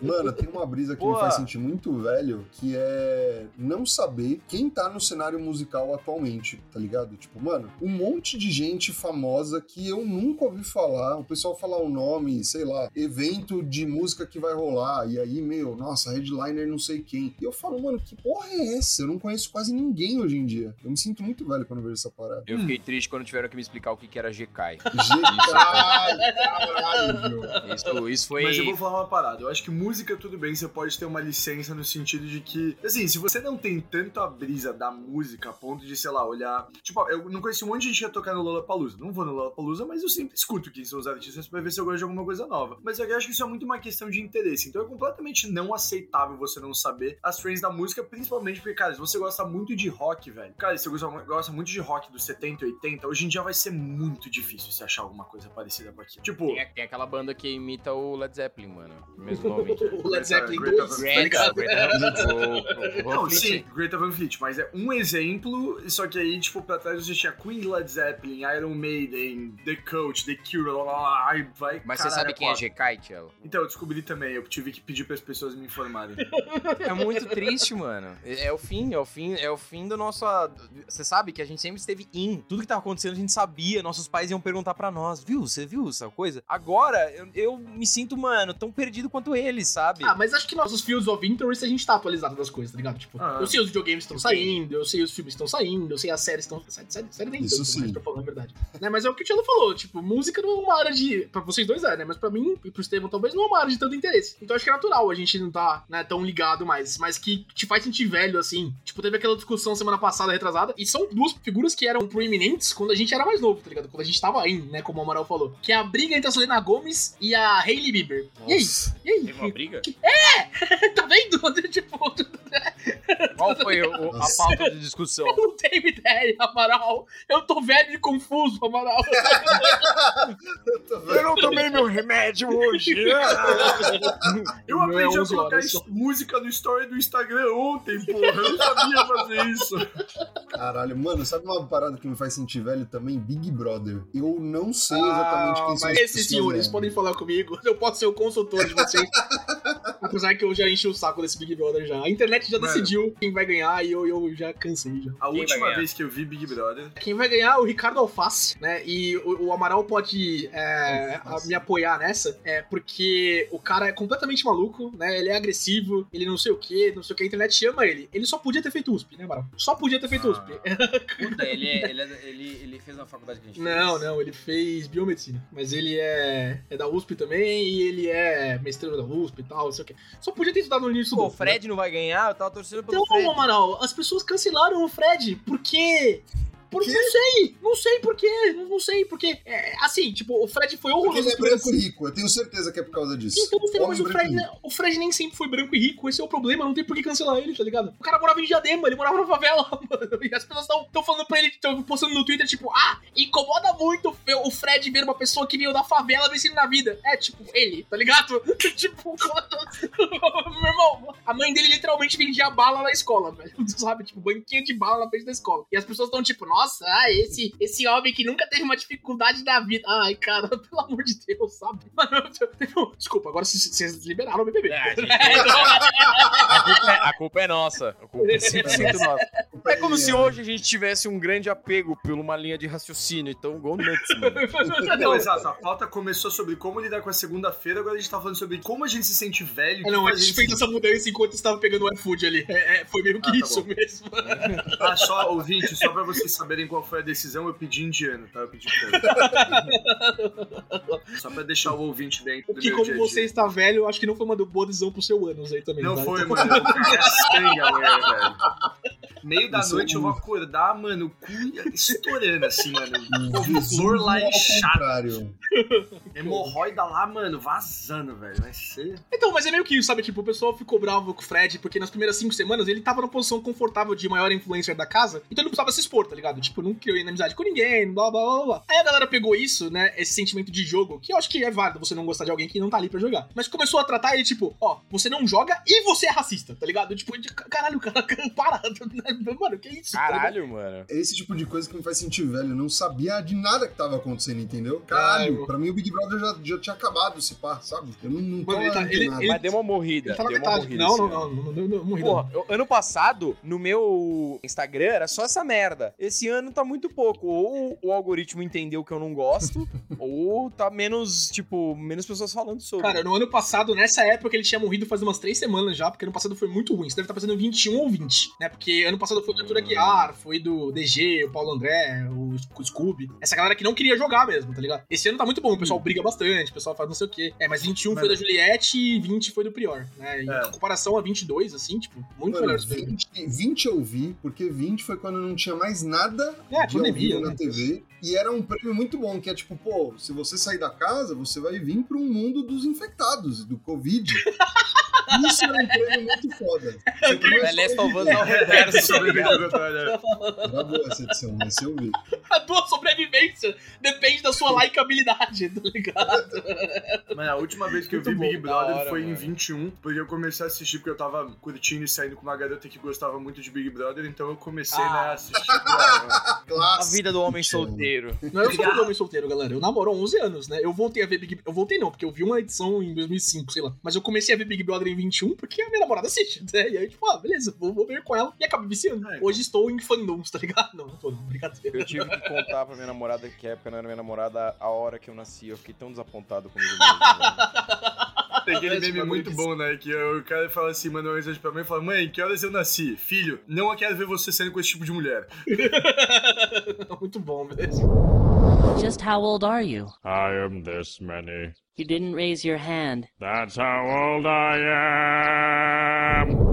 Mano, tem uma brisa que Boa. me faz sentir muito velho, que é não saber quem tá no cenário musical atualmente, tá ligado? Tipo, mano, um monte de gente famosa que eu nunca ouvi falar, o pessoal falar o nome, sei lá, evento de música que vai rolar, e aí, meu, nossa, headliner não sei quem. E eu falo, mano, que porra é essa? Eu não conheço quase ninguém hoje em dia. Eu me sinto muito velho quando eu vejo essa parada. Eu fiquei triste quando tiveram que me explicar o que que era GK. Caralho. Isso, isso foi. Mas eu vou falar uma parada. Eu acho que música, tudo bem, você pode ter uma licença no sentido de que, assim, se você não tem tanto a brisa da música a ponto de, sei lá, olhar. Tipo, eu não conheci um monte de gente que ia tocar no Lollapalooza. Não vou no Lollapalooza, mas eu sempre escuto quem são os artistas pra ver se eu gosto de alguma coisa nova. Mas eu acho que isso é muito uma questão de interesse. Então é completamente não aceitável você não saber as trends da música, principalmente porque, cara, se você gosta muito de rock, velho. Cara, se você gosta, gosta muito de rock dos 70 e 80, hoje em dia vai ser muito difícil você achar alguma coisa parecida com aquilo. Tipo. Tem, tem aquela banda que imita o Led Zeppelin, mano. Mesmo nome. O Led Zeppelin Greta 2, Van- tá Greta? Greta, Não, sim, Greta Van Fleet, mas é um exemplo, só que aí, tipo, pra trás você tinha Queen, Led Zeppelin, Iron Maiden, The Coach, The Cure, lá, lá, lá, aí vai. Mas você sabe quem é. GK, Tchelo? Então, eu descobri também, eu tive que pedir para as pessoas me informarem. É muito triste, mano. É é o fim, é o fim, é o fim do nosso. Você sabe que a gente sempre esteve in. Tudo que tava acontecendo a gente sabia. Nossos pais iam perguntar pra nós, viu? Você viu essa coisa? Agora eu, eu me sinto, mano, tão perdido quanto eles, sabe? Ah, mas acho que nossos of Interest a gente tá atualizado das coisas, tá ligado? Tipo, Ah. eu sei os videogames estão saindo, eu sei os filmes estão saindo, eu sei as séries estão. Série, série, série nem Isso tanto, sim. mas pra falar a verdade. Né, mas é o que o Tchelo falou, tipo, música não é uma área de. Pra vocês dois é, né? Mas pra mim e pro Estevam talvez não é uma área de tanto interesse. Então acho que é natural a gente não tá né, tão ligado mais. Mas que te faz sentir velho, assim. Tipo, teve aquela discussão semana passada, retrasada, e são duas figuras que eram proeminentes quando a gente era mais novo, tá ligado? Quando a gente tava in, né? Como o Amaral falou. Que é a briga entre a Selena Gomes e a Hailey Bieber. E aí? Nossa. E aí? Teve uma briga? tá vendo? tipo, Qual foi o- a Nossa. pauta de discussão? eu não tenho ideia, Amaral. Eu tô velho e confuso, Amaral. Eu não tomei meu remédio hoje. Eu é aprendi a 11 colocar horas es- só. música no story do Instagram ontem, porra. Eu não sabia fazer isso. Caralho, mano, sabe uma parada que me faz sentir velho também? Big Brother. Eu não sei Ah, exatamente quem são as Esses pessoas, senhores podem falar comigo. Eu posso ser o consultor de vocês. Apesar que eu já enchi o saco desse Big Brother já. A internet já Mano. decidiu quem vai ganhar e eu, eu já cansei já. A Quem última vez que eu vi Big Brother. Quem vai ganhar é o Ricardo Alface, né? E o, o Amaral pode é, a- me apoiar nessa, é, porque o cara é completamente maluco, né? Ele é agressivo, ele não sei o que, não sei o que, a internet chama ele. Ele só podia ter feito USP, né, Amaral? Só podia ter feito USP. Puta, ele, é- ele, é- ele, ele fez uma faculdade que a gente Não, fez. não, ele fez biomedicina. Mas ele é, é da USP também e ele é mestrando da USP e tal, não sei o que. Só podia ter estudado no início Pô, do o Fred não vai ganhar, eu tava torcendo pelo Então, Fred. Amaral, as pessoas cancelaram o Fred. Por quê? Por, não sei, não sei por quê, não, não sei por quê. É, assim, tipo, o Fred foi Porque horroroso. ele é branco e rico, eu tenho certeza que é por causa disso. Então, sei, mas o Fred, o Fred nem sempre foi branco e rico, esse é o problema, não tem por que cancelar ele, tá ligado? O cara morava em Diadema, ele morava na favela, mano, e as pessoas estão falando pra ele, estão postando no Twitter, tipo, ah, incomoda muito o Fred ver uma pessoa que veio da favela vencendo na vida. É, tipo, ele, tá ligado? tipo, meu irmão, a mãe dele literalmente vendia bala na escola, velho, sabe? Tipo, banquinha de bala na frente da escola. E as pessoas estão tipo, nossa, ah, esse, esse homem que nunca teve uma dificuldade da vida. Ai, cara, pelo amor de Deus, sabe? Mano, eu- desculpa, agora vocês- liberaram o BBB. É, a, gente- a culpa é, a culpa é nossa. A culpa é 100% nossa. É como se hoje a gente tivesse um grande apego por uma linha de raciocínio. Então, go nuts, mano. Não, exato. A pauta começou sobre como lidar com a segunda-feira, agora a gente tá falando sobre como a gente se sente velho. É, não, a faz gente fez essa mudança enquanto estava pegando o iFood ali. É, é, foi meio que Ah, tá isso bom. mesmo. Ah, só, ouvinte, só pra vocês saberem qual foi a decisão, eu pedi indiano, tá? Eu pedi. Só pra deixar o ouvinte dentro do Que meu como dia dia. você está velho, eu acho que não foi uma boa decisão pro seu ânus aí também. Não tá? foi, mano. A sangue amanhã, velho. Meio da Esse é noite eu o- vou acordar, mano, o cu estourando, assim, mano. Couve-flor lá inchado. Hemorroida lá, mano, vazando, velho. Vai ser. Então, mas é meio que isso, sabe? Tipo, o pessoal ficou bravo com o Fred, porque nas primeiras cinco semanas ele tava numa posição confortável de maior influencer da casa, então ele não precisava se expor, tá ligado? Tipo, não criou inimizade com ninguém, blá blá blá blá. Aí a galera pegou isso, né? Esse sentimento de jogo, que eu acho que é válido você não gostar de alguém que não tá ali pra jogar. Mas começou a tratar ele, tipo, ó, você não joga e você é racista, tá ligado? Tipo, caralho, cara, para. Mano, que isso? tá? Caralho, mano. É esse tipo de coisa que me faz sentir velho. Eu não sabia de nada que tava acontecendo, entendeu? Caralho, Caralho. pra mim o Big Brother já, já tinha acabado esse par, sabe? Eu não, não Mano, ele tá- ele- antenado. ele- Mas deu uma morrida. Ele tá deu uma morrida Não, não, não, não, não, não, morri, Porra, eu- ano passado, no meu Instagram, era só essa merda. Esse ano tá muito pouco. Ou o algoritmo entendeu que eu não gosto, ou tá menos, tipo, menos pessoas falando sobre. Cara, no ano passado, nessa época, ele tinha morrido faz umas três semanas já, porque ano passado foi muito ruim. Você deve estar fazendo 21 ou 20, né? Porque ano passado foi do Arthur Aguiar, foi do DG, o Paulo André, o Sc- Scooby. Essa galera que não queria jogar mesmo, tá ligado? Esse ano tá muito bom, o pessoal briga bastante, o pessoal faz não sei o quê. É, mas 21 foi da Juliette e 20 foi do Prior, né? E É. em comparação a 22, assim, tipo, muito Mano, melhor esse jogo. 20, 20 eu vi, porque 20 foi quando não tinha mais nada É, de pandemia, vivo né? na TV. E era um prêmio muito bom, que é tipo, pô, se você sair da casa, você vai vir para um mundo dos infectados, do Covid. Isso era um prêmio muito foda. Você começou É Last a of Us ao reverso, tá Era boa essa edição, esse eu vi. A tua sobrevivência depende da sua likeabilidade, tá ligado? Mano, a última vez que eu Muito vi bom, Big Brother hora, foi em mano. 21, porque eu comecei a assistir porque eu tava curtindo e saindo com uma garota que gostava muito de Big Brother, então eu comecei né, Ah. a assistir. A vida do homem solteiro. Não, eu sou um homem solteiro, galera. Eu namoro há 11 anos, né? Eu voltei a ver Big Eu voltei não, porque eu vi uma edição em 2005, sei lá. Mas eu comecei a ver Big Brother em 21 porque a minha namorada assiste, né? E aí, tipo, ah, beleza, vou, vou ver com ela. E acaba viciando. É. Hoje estou em fandoms, tá ligado? Não, não tô, não. Brincadeira. Eu tive que contar pra minha namorada que a época não era minha namorada a hora que eu nasci. Eu fiquei tão desapontado comigo mesmo. Tem aquele meme muito bom, né? Que o cara fala assim, manda uma mensagem pra mãe e fala: Mãe, que horas eu nasci? Filho, não quero ver você saindo com esse tipo de mulher. Muito bom, beleza. Just how old are you? I am this many. You didn't raise your hand. That's how old I am.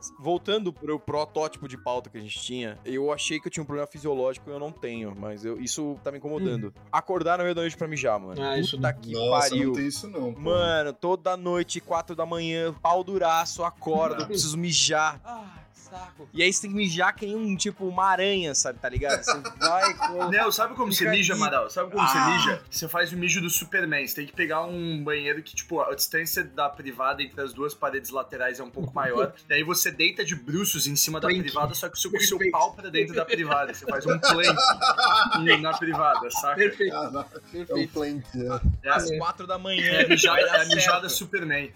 Cara, voltando pro protótipo de pauta que a gente tinha, eu achei que eu tinha um problema fisiológico e eu não tenho, mas eu- isso tá me incomodando. Acordar no meio da noite pra mijar, mano. Ah, isso Puta não. que Nossa, pariu. não tem isso não. pô. Mano, toda noite, quatro da manhã, pau duraço, acordo, eu preciso mijar. Ah, saco. E aí você tem que mijar que nem um, tipo, uma aranha, sabe, tá ligado? Você vai com... Não, sabe como você mija. Amaral? Sabe como Ah. você mija? Você faz o mijo do Superman. Você tem que pegar um banheiro que, tipo, a distância da privada entre as duas paredes laterais é um pouco maior. e aí você deita de bruços em cima da Plank. privada, só que o seu, seu Perfeito. pau pra dentro da privada. Você faz um plank na privada, saca? Perfeito, Ah, não, é um perfeito. plank. É. É, Às quatro da manhã. é a mijada, é a mijada. Superman.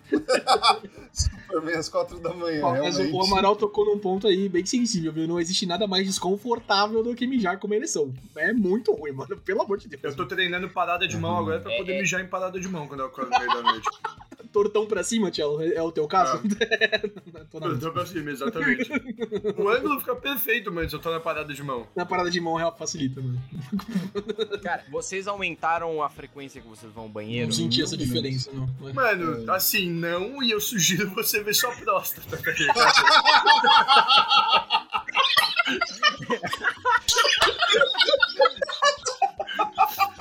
Superman às quatro da manhã, Ó, mas o, o Amaral tocou num ponto aí bem sensível, viu? Não existe nada mais desconfortável do que mijar com uma ereção. É muito ruim, mano. Pelo amor de Deus. Eu tô treinando parada de mão agora pra poder mijar em parada de mão quando eu acordo no meio da noite. Tortão pra cima, Tchelo, é o teu caso? Não, tô na, Eu tô pra cima, exatamente. O ângulo fica perfeito, mano, se eu tô na parada de mão. na parada de mão real facilita, mano. Cara, vocês aumentaram a frequência que vocês vão ao banheiro? Não senti essa diferença, não. é? Mano, É. assim, não, e eu sugiro você ver sua próstata, tá?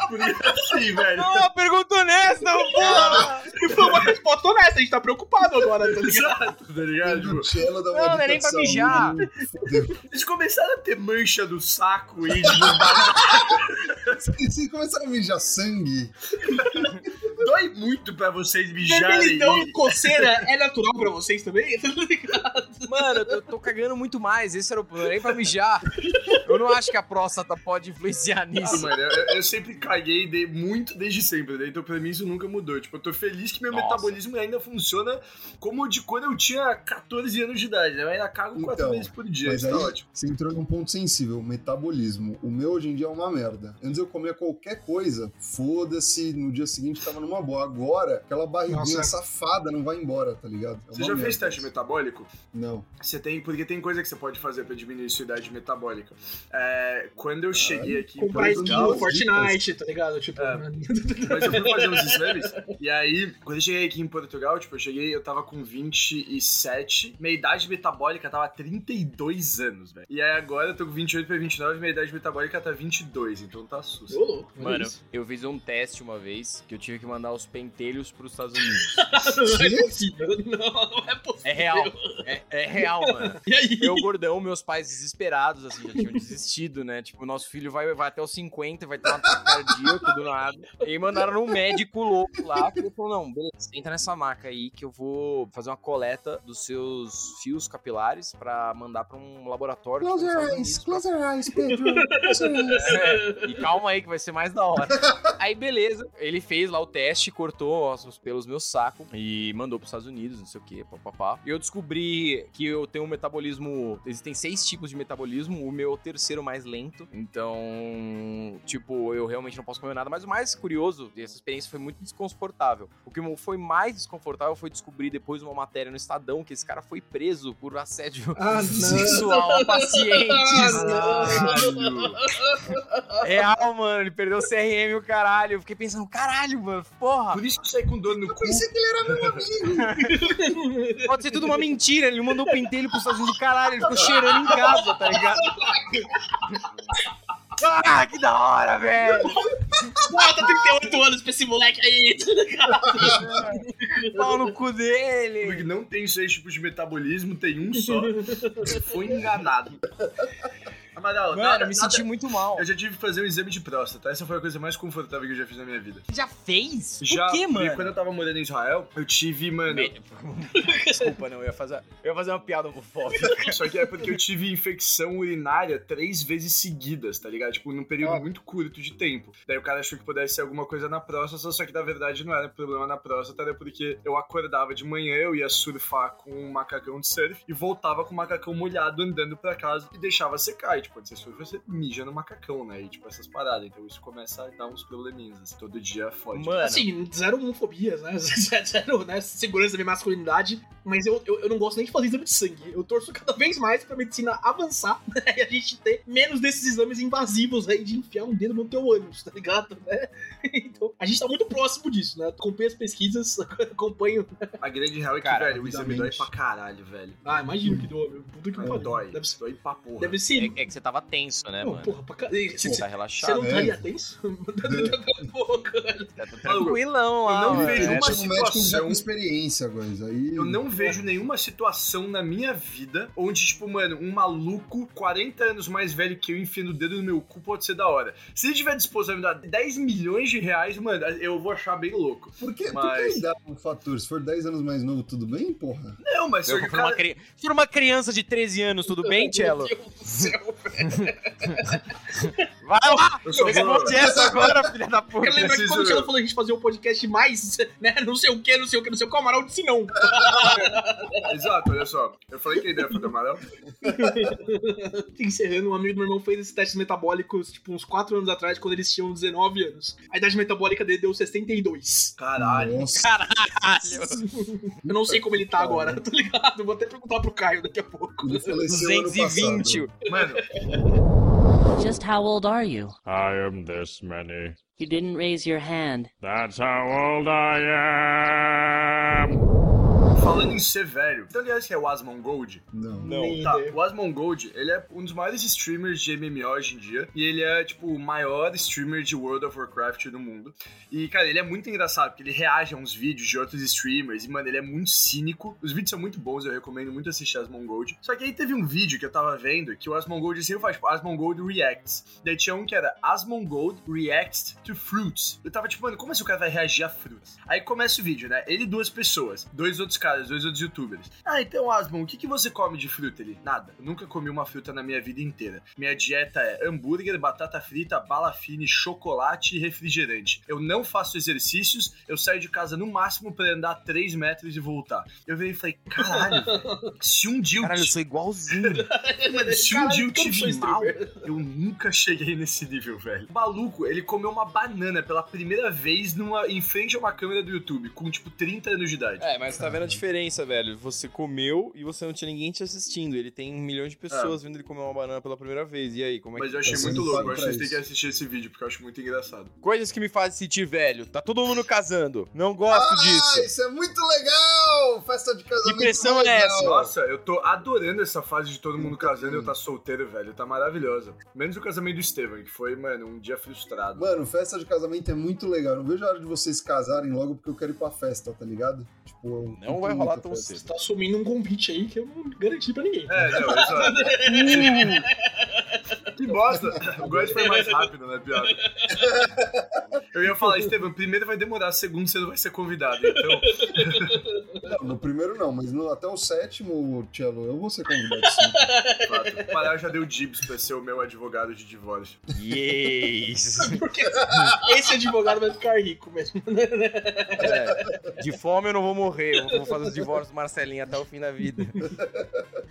Porque assim, velho. Não, pergunta honesta, porra! Foi uma resposta honesta, a gente tá preocupado agora, tá ligado? Exato, tá ligado? Tipo, Não, não é nem de pra mijar. fodeu. eles começaram a ter mancha do saco e tipo, E se começar a mijar sangue, dói muito pra vocês mijarem. Vermelhidão e- e coceira é natural pra vocês também? Tá ligado? Mano, eu tô, tô cagando muito mais. Esse era o problema. Nem pra mijar. Eu não acho que a próstata pode influenciar Ah, nisso. mano, eu, eu sempre caguei de, muito desde sempre, né? Então pra mim isso nunca mudou. Tipo, eu tô feliz que meu Nossa. metabolismo ainda funciona como de quando eu tinha 14 anos de idade, né? Eu ainda cago quatro Então, vezes por dia, mas isso aí tá ótimo. você entrou num ponto sensível, metabolismo. O meu hoje em dia é uma merda. Antes eu comia qualquer coisa, foda-se, no dia seguinte tava numa boa. Agora, aquela barriguinha Nossa. safada não vai embora, tá ligado? É Você uma já fez merda. teste metabólico? Não. Você tem, porque tem coisa que você pode fazer pra diminuir sua idade metabólica. É, quando eu cheguei aqui Comprar skin no Fortnite, tá ligado? Tipo, É. né? mas eu fui fazer uns exames, e aí, quando eu cheguei aqui em Portugal, tipo, eu cheguei, eu tava com 27, minha idade metabólica tava 32 anos, velho. E aí agora eu tô com 28 pra 29, minha idade metabólica tá 22, então tá susto. Ô, louco. olha Mano, eu fiz um teste uma vez que eu tive que mandar os pentelhos pros Estados Unidos. não é possível. Não, não é possível. É real. É, é real, mano. E aí? Eu, gordão, meus pais desesperados, assim, já tinham desistido, né? Tipo, nosso filho vai, vai até os 50, vai ter um ataque cardíaco do nada. E aí mandaram um médico louco lá, que ele falou, não, beleza, entra nessa maca aí que eu vou fazer uma coleta dos seus fios capilares pra mandar pra um laboratório. Close your eyes, close your eyes, Pedro. Close your eyes. É, e calma aí que vai ser mais da hora. Aí, beleza. Ele fez lá o teste, cortou os pelos meus sacos e mandou pros Estados Unidos, não sei o que, papapá. E eu descobri que eu tenho um metabolismo. Existem seis tipos de metabolismo, o meu é o terceiro mais lento. Então, tipo, eu realmente não posso comer nada. Mas o mais curioso, e essa experiência foi muito desconfortável. O que foi mais desconfortável foi descobrir depois uma matéria no Estadão que esse cara foi preso por assédio Ah, não. sexual a pacientes. Ah, Real, mano, ele perdeu o CRM e o caralho. Eu fiquei pensando, caralho, mano, porra. Por isso que eu saí com dor no cu. Pensei que ele era meu amigo. Pode ser tudo uma mentira. Ele mandou o pentelho pros Estados Unidos do caralho. Ele ficou cheirando em casa, tá ligado? Ah, que da hora, velho! Bota 38 anos pra esse moleque aí. Pau no cu dele! Porque não tem seis tipos de metabolismo, tem um só. Foi enganado. Amaral, Mano, nada, eu me nada- senti muito mal. Eu já tive que fazer um exame de próstata. Essa foi a coisa mais confortável que eu já fiz na minha vida. Já fez? Já, Por quê, mano? quando eu tava morando em Israel, eu tive, mano. Me- Desculpa, não, eu ia fazer, eu ia fazer uma piada homofóbica. Só que é porque eu tive infecção urinária três vezes seguidas, tá ligado? Tipo, num período Ah. muito curto de tempo. Daí o cara achou que pudesse ser alguma coisa na próstata, só que na verdade não era problema na próstata, era porque eu acordava de manhã, eu ia surfar com um macacão de surf e voltava com o macacão molhado andando pra casa e deixava secar. E, tipo, quando você surfa, você mija no macacão, né? E, tipo, essas paradas. Então isso começa a dar uns probleminhas, assim. Todo dia fode. Mano, Assim, zero homofobias, né? Zero né? segurança da minha masculinidade. Mas eu, eu, eu não gosto nem de fazer exame de sangue. Eu torço cada vez mais pra medicina avançar né? e a gente ter menos desses exames invasivos aí de enfiar um dedo no teu ânus, tá ligado? Né? A gente tá muito próximo disso, né? Acompanho as pesquisas, acompanho. A grande real é que, Cara, velho, o exame dói rapidamente. pra caralho, velho. Ah, imagino que dói. meu. Puta que Não, pariu. dói. Deve ser. Dói pra porra. Deve ser. é, é que você tava tenso, né, Não, mano? porra, pra caralho. Você, Você você tá não relaxado. É. estaria tenso? Pô, cara. Tá tranquilão lá, eu não vejo É, uma um situação- experiência, coisa. Aí... Eu não vejo nenhuma situação na minha vida onde, tipo, mano, um maluco 40 anos mais velho que eu enfiando o dedo no meu cu pode ser da hora. Se ele tiver disposto a me dar 10 milhões de reais, mano, eu vou achar bem louco. Por que, por Mas- que dá um fator? Se for 10 anos mais novo, tudo bem, porra? Não, mas Se for, cara... uma cri... Se for uma criança de 13 anos, tudo bem, Cello? Meu Deus do céu. Vai lá! Eu. Responde essa agora, filha da puta. Eu lembro que quando o Tchelo falou a gente fazer um podcast mais, né, não sei o que, não sei o que, não sei o que, o Amaral disse não. Exato, olha só. Eu falei que a ideia foi do Amarelo. Encerrando, um amigo do meu irmão fez esses testes metabólicos, tipo, uns 4 anos atrás, quando eles tinham 19 anos. A idade metabólica dele deu 62. Caralho. Nossa. Caralho! Eu não sei como ele tá agora, tá ligado? Vou até perguntar pro Caio daqui a pouco. Ele faleceu ano 220. passado. Mano, Just how old are you? I am this many. You didn't raise your hand. That's how old I am. Falando em ser velho. Então, aliás, que é o Asmongold? Não. Nem Tá, o Asmongold, ele é um dos maiores streamers de MMO hoje em dia. E ele é, tipo, o maior streamer de World of Warcraft do mundo. E, cara, ele é muito engraçado, porque ele reage a uns vídeos de outros streamers. E, mano, ele é muito cínico. Os vídeos são muito bons, eu recomendo muito assistir Asmongold. Só que aí teve um vídeo que eu tava vendo que o Asmongold sempre faz, tipo, Asmongold Reacts. Daí tinha um que era Asmongold Reacts to Fruits. Eu tava tipo, mano, como assim o cara vai reagir a frutas? Aí começa o vídeo, né? Ele e duas pessoas. Dois outros caras dois outros youtubers. Ah, então, Asmon, o que, que você come de fruta? Ele, nada. Eu nunca comi uma fruta na minha vida inteira. Minha dieta é hambúrguer, batata frita, bala fine, chocolate e refrigerante. Eu não faço exercícios, eu saio de casa no máximo pra andar 3 metros e voltar. Eu virei e falei, caralho, velho, se um dia eu Caralho, eu sou igualzinho. Mano, se um dia eu tive mal, eu nunca cheguei nesse nível, velho. O maluco, ele comeu uma banana pela primeira vez numa, em frente a uma câmera do YouTube, com tipo 30 anos de idade. É, mas tá vendo a diferença, velho? Você comeu e você não tinha ninguém te assistindo. Ele tem um milhão de pessoas vendo ele comer uma banana pela primeira vez. E aí, como é que Mas eu achei Você muito louco, eu acho que vocês têm que assistir esse vídeo, porque eu acho muito engraçado. Coisas que me fazem sentir velho. Tá todo mundo casando. Não gosto Ah, disso. isso é muito legal! Festa de casamento. Que pressão é legal. essa? Nossa, eu tô adorando essa fase de todo mundo casando e eu tá solteiro, velho. Tá maravilhosa. Menos o casamento do Estevam, que foi, mano, um dia frustrado. Mano, festa de casamento é muito legal. Não vejo a hora de vocês casarem logo porque eu quero ir pra festa, tá ligado? Tipo, eu Não vai rolar tão cedo. Você tá assumindo um convite aí que eu não garanti pra ninguém. É, não, exato. que bosta. O Goiás foi mais rápido, né, piada? Eu ia falar, Estevam, primeiro vai demorar, segundo você não vai ser convidado. Então, Não, no primeiro não, mas no- até o sétimo, Tchelo, eu vou ser convidado sim. fato. O Pará já deu dibs pra ser o meu advogado de divórcio. Yes! Porque esse advogado vai ficar rico mesmo. É, de fome eu não vou morrer. Eu vou fazer os divórcios do Marcelinho até o fim da vida.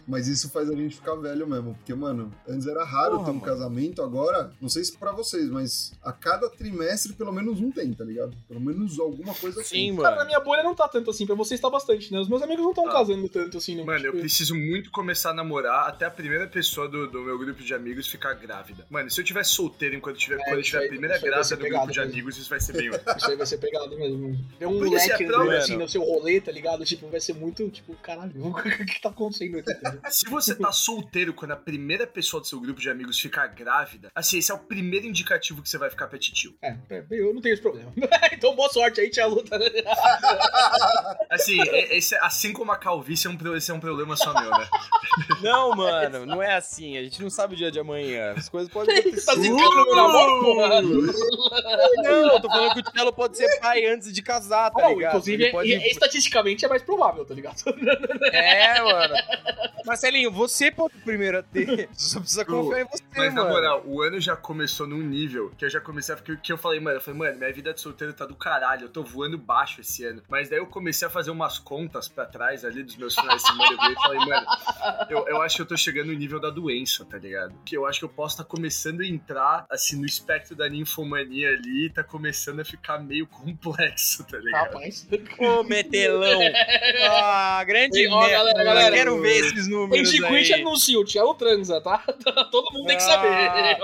Mas isso faz a gente ficar velho mesmo. Porque, mano, antes era raro Porra, ter um mano. casamento, agora, não sei se pra vocês, mas a cada trimestre pelo menos um tem, tá ligado? Pelo menos alguma coisa assim. Sim, Cara, na mano. minha bolha não tá tanto assim, pra vocês tá bastante, né? Os meus amigos não estão Ah. casando tanto assim, não. Mano, eu Tipo, preciso muito começar a namorar até a primeira pessoa do, do meu grupo de amigos ficar grávida. Mano, se eu tiver solteiro enquanto tiver, quando eu isso tiver a aí- primeira aí vai grávida do grupo de mesmo. amigos, isso vai ser bem. Isso aí vai ser pegado mesmo. Tem um Porque se moleque é andando pra- assim no seu rolê, tá ligado? Tipo, vai ser muito, tipo, caralho, o que tá acontecendo aqui? Se você tá solteiro quando a primeira pessoa do seu grupo de amigos ficar grávida, assim, esse é o primeiro indicativo que você vai ficar petitio. É, é, eu não tenho esse problema. então boa sorte aí, tia Luta. Assim, é- esse, assim como a calvície é um, esse é um problema só meu, né? Não, mano, não é assim. A gente não sabe o dia de amanhã. As coisas podem tá acontecer. zicando no meu namoro, porra? Não, eu tô falando que o Tchelo pode ser pai antes de casar, tá Não, ligado? inclusive, pode... e- estatisticamente é mais provável, tá ligado? É, mano. Marcelinho, você pode primeiro a ter. Você só precisa confiar em você, Mas na mano. moral, o ano já começou num nível que eu já comecei a ficar. Que eu falei, mano, eu falei, mano, minha vida de solteiro tá do caralho, eu tô voando baixo esse ano. Mas daí eu comecei a fazer umas contas pra trás ali dos meus finais de semana. Eu virei e falei, mano, eu, eu acho que eu tô chegando no nível da doença, tá ligado? Que eu acho que eu posso estar começando a entrar, assim, no espectro da ninfomania ali, tá começando a ficar meio complexo, tá ligado? Rapaz. Ô, metelão. Ah, grande Ó, galera, galera. Eu quero ver esses números de quit aí. anuncia, o Tielo transa, tá? Todo mundo tem que saber.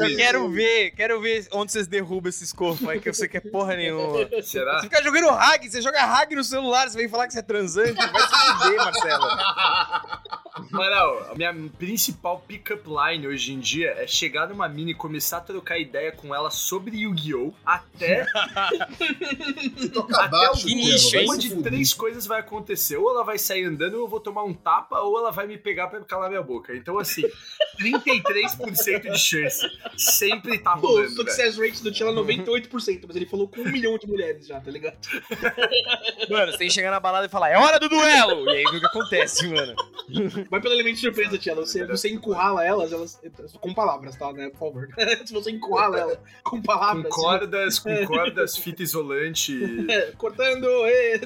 Eu quero ver, quero ver onde vocês derrubam esses corpos aí, que você quer porra nenhuma. Será? Você fica jogando hag, você joga hag no celular, você vem falar que você é transante, vai se fuder, Marcelo. Mano, a minha principal pick-up line hoje em dia é chegar numa mina e começar a trocar ideia com ela sobre Yu-Gi-Oh! até, até Tchelo, nicho, uma de três coisas vai acontecer. Ou ela vai sair andando, ou eu vou tomar um tapa, ou ela vai me pegar pra calar minha boca. Então, assim, 33% de chance. Sempre tá O rolando, velho. success rate do Tielo é 98%, mas ele falou com um milhão de mulheres já, tá ligado? Mano, você tem que chegar na balada e falar, é hora do duelo! E aí o que acontece, mano. Vai pelo elemento de surpresa, Tielo. Você, você encurrala elas, elas. Com palavras, tá, né? Por favor. Se você encurrala ela com Com palavras. cordas, com cordas, fita isolante. é, cortando. ê.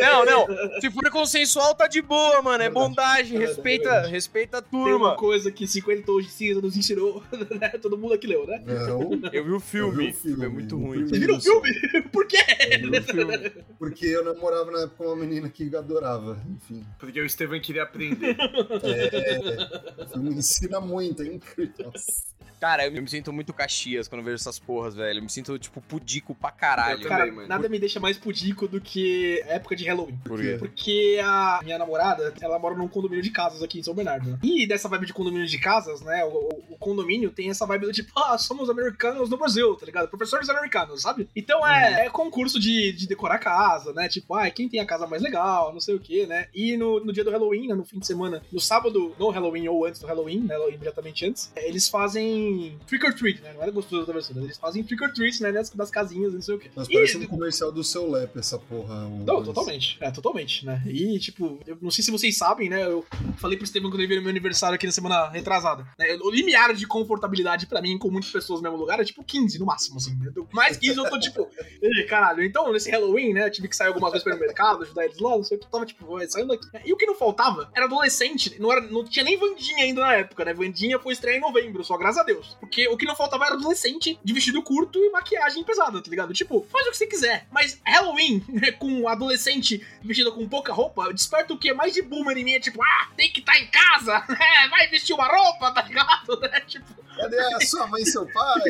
Não, não. Se for consensual, tá de boa, mano. É bondagem. Respeita, respeita a Tem uma turma. coisa que 50 tons de cinza nos ensinou, né? Todo mundo aqui leu, né? Não, Eu vi o eu vi filme. o filme, É muito ruim. Você viu o filme? Por quê? Eu vi o filme. Porque eu namorava na época uma menina que adorava, enfim. Porque o Estevam queria aprender. É, o filme ensina muito, é incrível. Nossa. Cara, eu me sinto muito Caxias quando eu vejo essas porras, velho. Eu me sinto, tipo, pudico pra caralho. Eu Cara, também, mano. nada me deixa mais pudico do que a época de Halloween. Por quê? Porque a minha namorada, ela mora num condomínio de casas aqui em São Bernardo. né? E dessa vibe de condomínio de casas, né? O, o- o condomínio tem essa vibe do tipo, ah, somos americanos no Brasil, tá ligado? Professores americanos, sabe? Então é, é concurso de, de decorar casa, né? Tipo, ah, quem tem a casa mais legal, não sei o quê, né? E no, no dia do Halloween, né, no fim de semana, no sábado, no Halloween ou antes do Halloween, né? Imediatamente antes, eles fazem fazem trick or treat, né? Não era gostoso da versão, eles fazem trick or treat, né? Das, das casinhas, não sei o quê. Mas E- parece um comercial do seu Lep, essa porra. Não, totalmente. É, totalmente, né? E, tipo, eu não sei se vocês sabem, né? Eu falei pro Estevam quando ele veio no meu aniversário aqui na semana retrasada. Né? O limiar de confortabilidade pra mim, com muitas pessoas no mesmo lugar, é tipo 15 no máximo, assim. Mais que isso, eu tô tipo, "Ih, caralho. Então, nesse Halloween, né? Eu tive que sair algumas vezes pelo mercado, ajudar eles lá, não sei o que. Eu tava, tipo, saindo daqui. E o que não faltava era adolescente. Não, era, não tinha nem Vandinha ainda na época, né? Vandinha foi estrear em novembro, só graças a Deus. Porque o que não faltava era adolescente de vestido curto e maquiagem pesada, tá ligado? Tipo, faz o que você quiser. Mas Halloween, né, com adolescente vestido com pouca roupa, desperta o que? Mais de boomer em mim, é tipo, ah, tem que estar em casa, é, vai vestir uma roupa, tá ligado? Né? Tipo, Cadê a sua mãe e seu pai?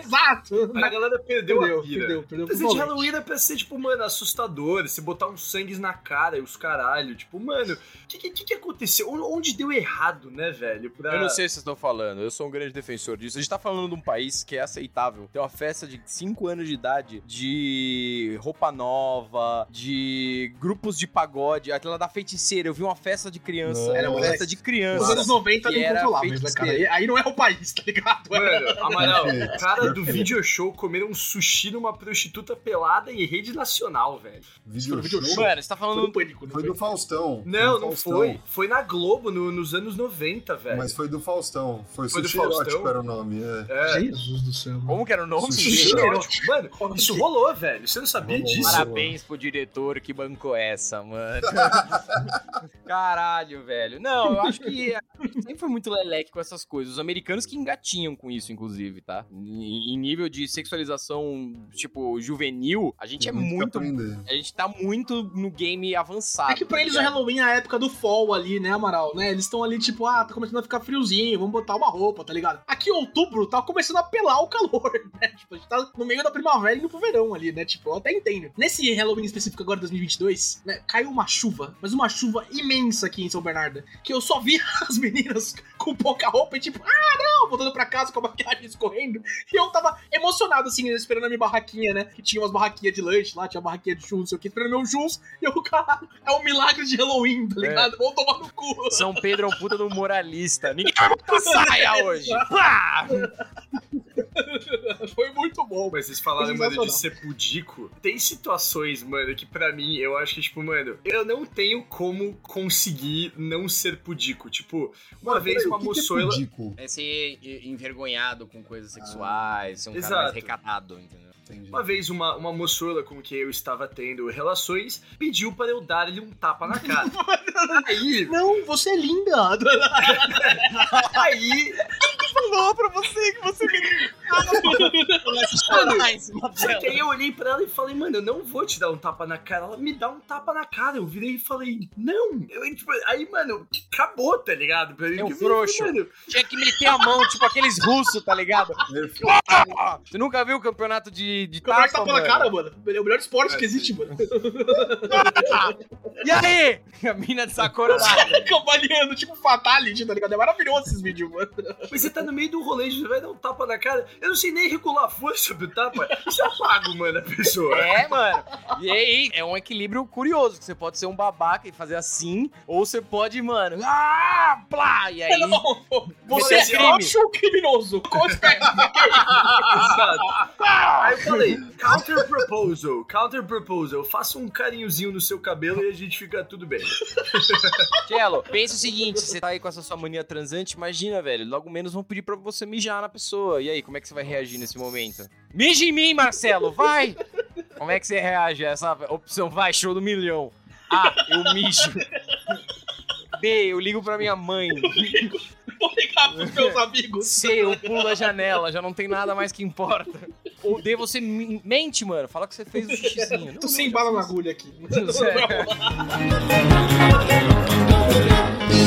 exato. A galera perdeu, Perdeu, a vida. perdeu, perdeu. Presente de. Halloween era pra ser, tipo, mano, assustador. Você botar uns sangues na cara e os caralho. Tipo, mano, o que, que, que aconteceu? Onde deu errado, né, velho? Pra... Eu não sei se vocês estão falando, eu sou um grande defensor disso. A gente tá falando de um país que é aceitável. Tem uma festa de 5 anos de idade, de roupa nova, de grupos de pagode, aquela da feiticeira. Eu vi uma festa de criança. Nossa. Era uma festa de Os criança. anos 90 Que eram era incontroláveis, né, cara? Aí não é o país, tá ligado? Mano, Amaral, o cara do video show comeram um sushi numa prostituta pelada em rede nacional, velho. Vídeo Video show? Mano, você tá Foi no falando. pânico, não Foi foi? do Faustão. Não, do não Faustão. foi. Foi na Globo no- nos anos 90, velho. Mas foi do Faustão. Foi, Foi do Sushi Erótico era o nome. É. É. Jesus do céu. Como que era o nome? Sushi Sushi erótico. erótico. Mano, isso rolou, velho. Você não sabia Rolou. disso? Parabéns pro diretor que bancou essa, mano. Caralho, velho. Não, eu acho que a gente sempre foi muito leleque com essas coisas. Os americanos que engatinham com isso, inclusive, tá? Em, nível de sexualização, tipo, juvenil, a gente é muito. A gente tá muito no game avançado. É que pra tá eles o ligado? Halloween é a época do fall ali, né, Amaral? Né? Eles estão ali, tipo, ah, tá começando a ficar friozinho, vamos botar uma roupa, tá ligado? Aqui em outubro tá começando a pelar o calor, né? Tipo, a gente tá no meio da primavera e indo pro verão ali, né? Tipo, eu até entendo. Nesse Halloween específico agora, 2022, né, caiu uma chuva, mas uma chuva imensa aqui em São Bernardo, que eu só vi as meninas com pouca roupa e tipo, ah, não, voltando pra casa com a maquiagem escorrendo. E eu tava emocionado, assim, esperando a minha barraquinha, né? Que tinha umas barraquinhas de lanche lá, tinha barraquinha de churros, não sei o que, esperando meu churros. E eu, caralho, é um milagre de Halloween, tá ligado? Vamos tomar no cu. São Pedro é um puta do moralista. Ninguém vai botar saia hoje. Pá! Foi muito bom. Mas vocês falaram, mano, de ser pudico. Tem situações, mano, que pra mim, eu acho que, tipo, mano, eu não tenho como conseguir não ser pudico. Tipo, uma Mano, vez uma é moçoila. pudico? É ser envergonhado com coisas sexuais, ser um cara Exato. mais recatado, entendeu? Entendi. Uma vez uma, uma moçoila com quem eu estava tendo relações pediu para eu dar-lhe um tapa na cara. aí, Não, você é linda. aí, Falou pra você que você me só que aí eu olhei pra ela e falei, mano, eu não vou te dar um tapa na cara. Ela me dá um tapa na cara. Eu virei e falei, não. Eu, tipo, aí, mano, acabou, tá ligado? Pra mim, É um frouxo. mano, Tinha que meter a mão, tipo aqueles russos, tá ligado? Perfeito. Você nunca viu o campeonato de, de Como é que tapa, tapa na mano? cara, mano? É o melhor esporte É, que existe, mano. E aí? A mina desacordada. Cambaleando, tipo Fatality, tá ligado? É maravilhoso esses vídeos, mano. Mas você tá no meio do rolê, você vai dar um tapa na cara. Eu não sei nem regular a força do tapa. Isso eu pago, mano, a pessoa. É, mano. E aí, é um equilíbrio curioso, que você pode ser um babaca e fazer assim, ou você pode, mano, ah, plá, e aí... Não, você é é crime. ou criminoso? Qual? Exato. Aí eu falei, counter proposal, counter proposal. Faça um carinhozinho no seu cabelo e a gente fica tudo bem. Cello, pensa o seguinte, você tá aí com essa sua mania transante, imagina, velho, logo menos vão pedir pra você mijar na pessoa. E aí, como é que você vai reagir nesse momento? Mija em mim, Marcelo, vai! Como é que você reage a essa opção? Vai, show do milhão. A, eu mijo. B, eu ligo pra minha mãe. Vou ligar pros meus amigos. C, eu pulo da janela, já não tem nada mais que importa. Ou D, você mente, mano, fala que você fez o xixizinho. Tô Não, sem não, bala na agulha aqui. Vamos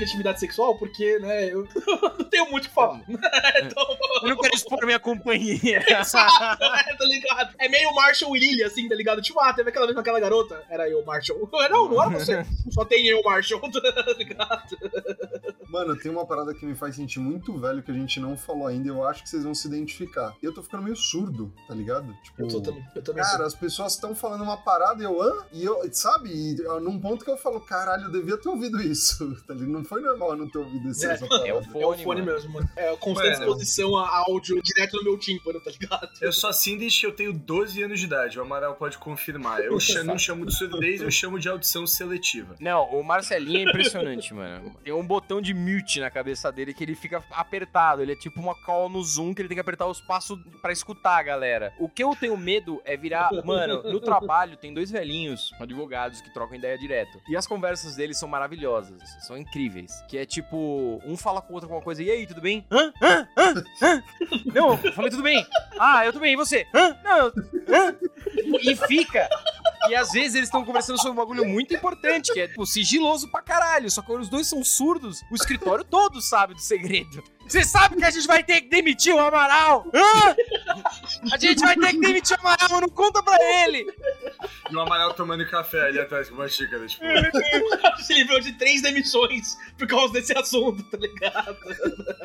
sair intimidade sexual, porque, né, eu não tenho muito o que falar. então, Eu não quero expor minha companhia. Exato, é, tá ligado? É meio Marshall e Lily, assim, tá ligado? Tipo, ah, teve aquela vez com aquela garota. Era eu, Marshall. Não, não era você. Só tem eu, Marshall, tá ligado? Mano, tem uma parada que me faz sentir muito velho que a gente não falou ainda e eu acho que vocês vão se identificar. Eu tô ficando meio surdo, tá ligado? Tipo, Eu, tô também, eu também Cara, as pessoas estão falando uma parada e eu, hã? E eu, sabe? E, ó, num ponto que eu falo, caralho, eu devia ter ouvido isso. Tá ligado? Não foi normal não ter ouvido isso, É, essa parada. É o É o fone, fone mesmo, mano. É a constante Mano. exposição a áudio direto no meu tímpano, tá ligado? Eu sou assim desde que eu tenho 12 anos de idade. O Amaral pode confirmar. Eu cha- não chamo de surdez, eu chamo de audição seletiva. Não, o Marcelinho é impressionante, mano. Tem um botão de mute na cabeça dele que ele fica apertado. Ele é tipo uma call no Zoom que ele tem que apertar os passos pra escutar a galera. O que eu tenho medo é virar. Mano, no trabalho tem dois velhinhos advogados que trocam ideia direto. E as conversas deles são maravilhosas, são incríveis. Que é tipo, um fala com o outro alguma coisa. E aí, tudo bem? Hã? Hã? Hã? Hã? Não, eu falei tudo bem. Ah, eu tô bem. E você? Hã? Não, eu... Hã? E fica. E às vezes eles estão conversando sobre um bagulho muito importante, que é tipo, sigiloso pra caralho. Só que quando os dois são surdos, o escritório todo sabe do segredo. Você sabe que a gente vai ter que demitir o Amaral? Hã? A gente vai ter que demitir o Amaral, não conta pra ele. E o Amaral tomando café ali atrás com uma xícara, tipo. Se livrou de três demissões por causa desse assunto, tá ligado?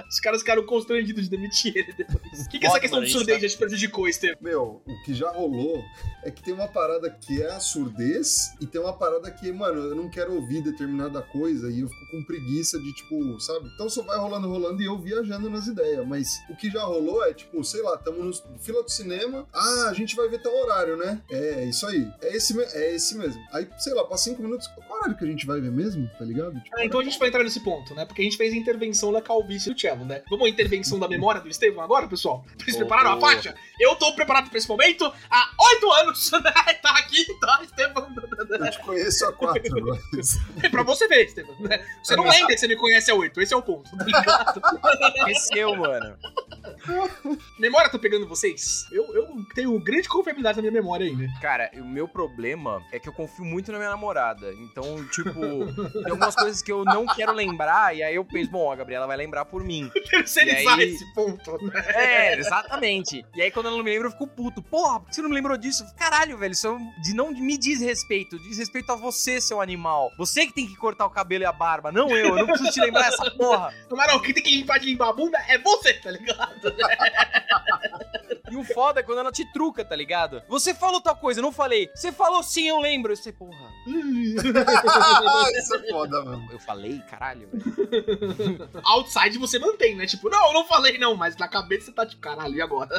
Os caras ficaram constrangidos de demitir ele depois. O que, que essa questão de surdez já te prejudicou, Estevam? Meu, o que já rolou é que tem uma parada que é a surdez e tem uma parada que, mano, eu não quero ouvir determinada coisa e eu fico com preguiça de, tipo, sabe? Então só vai rolando, rolando e eu viajando nas ideias. Mas o que já rolou é, tipo, sei lá, tamo no fila do cinema, ah, a gente vai ver tal horário, né? É, isso aí. É esse, é esse mesmo. Aí, sei lá, passa cinco minutos, qual horário que a gente vai ver mesmo? Tá ligado? Tipo, Ah, então a gente vai entrar nesse ponto, né? Porque a gente fez a intervenção da calvície do Cello, né? Vamos à intervenção da memória do Estevam agora, pessoal? Vocês prepararam a faixa? Eu tô preparado pra esse momento há oito anos, né? Tá aqui, tá, Estevam? Eu te conheço há quatro, mas... É pra você ver, Estevam. né? Você não lembra que você me conhece há oito, esse é o ponto. Esqueceu, mano. memória tá pegando vocês? Eu, eu tenho grande confiabilidade na minha memória né? Cara, o meu problema é que eu confio muito na minha namorada. Então, tipo, tem algumas coisas que eu não quero lembrar, e aí eu penso, bom, a Gabriela vai lembrar por mim. Terceirizar aí- esse ponto, né? É, exatamente. E aí, quando ela não me lembra, eu fico puto. Porra, por que você não me lembrou disso? Caralho, velho, isso é de não me diz respeito. Diz respeito a você, seu animal. Você que tem que cortar o cabelo e a barba, não eu. Eu não preciso te lembrar essa porra. Camarão, quem tem que limpar de limpar a bunda é você, tá ligado? E o foda é quando ela te truca, tá ligado? Você falou tal coisa, eu não falei. Você falou sim, eu lembro. Eu sei, porra. Isso é foda, mano. Eu falei, caralho, velho. Outside você mantém, né? Tipo, não, eu não falei não, mas na cabeça você tá tipo, caralho, e agora?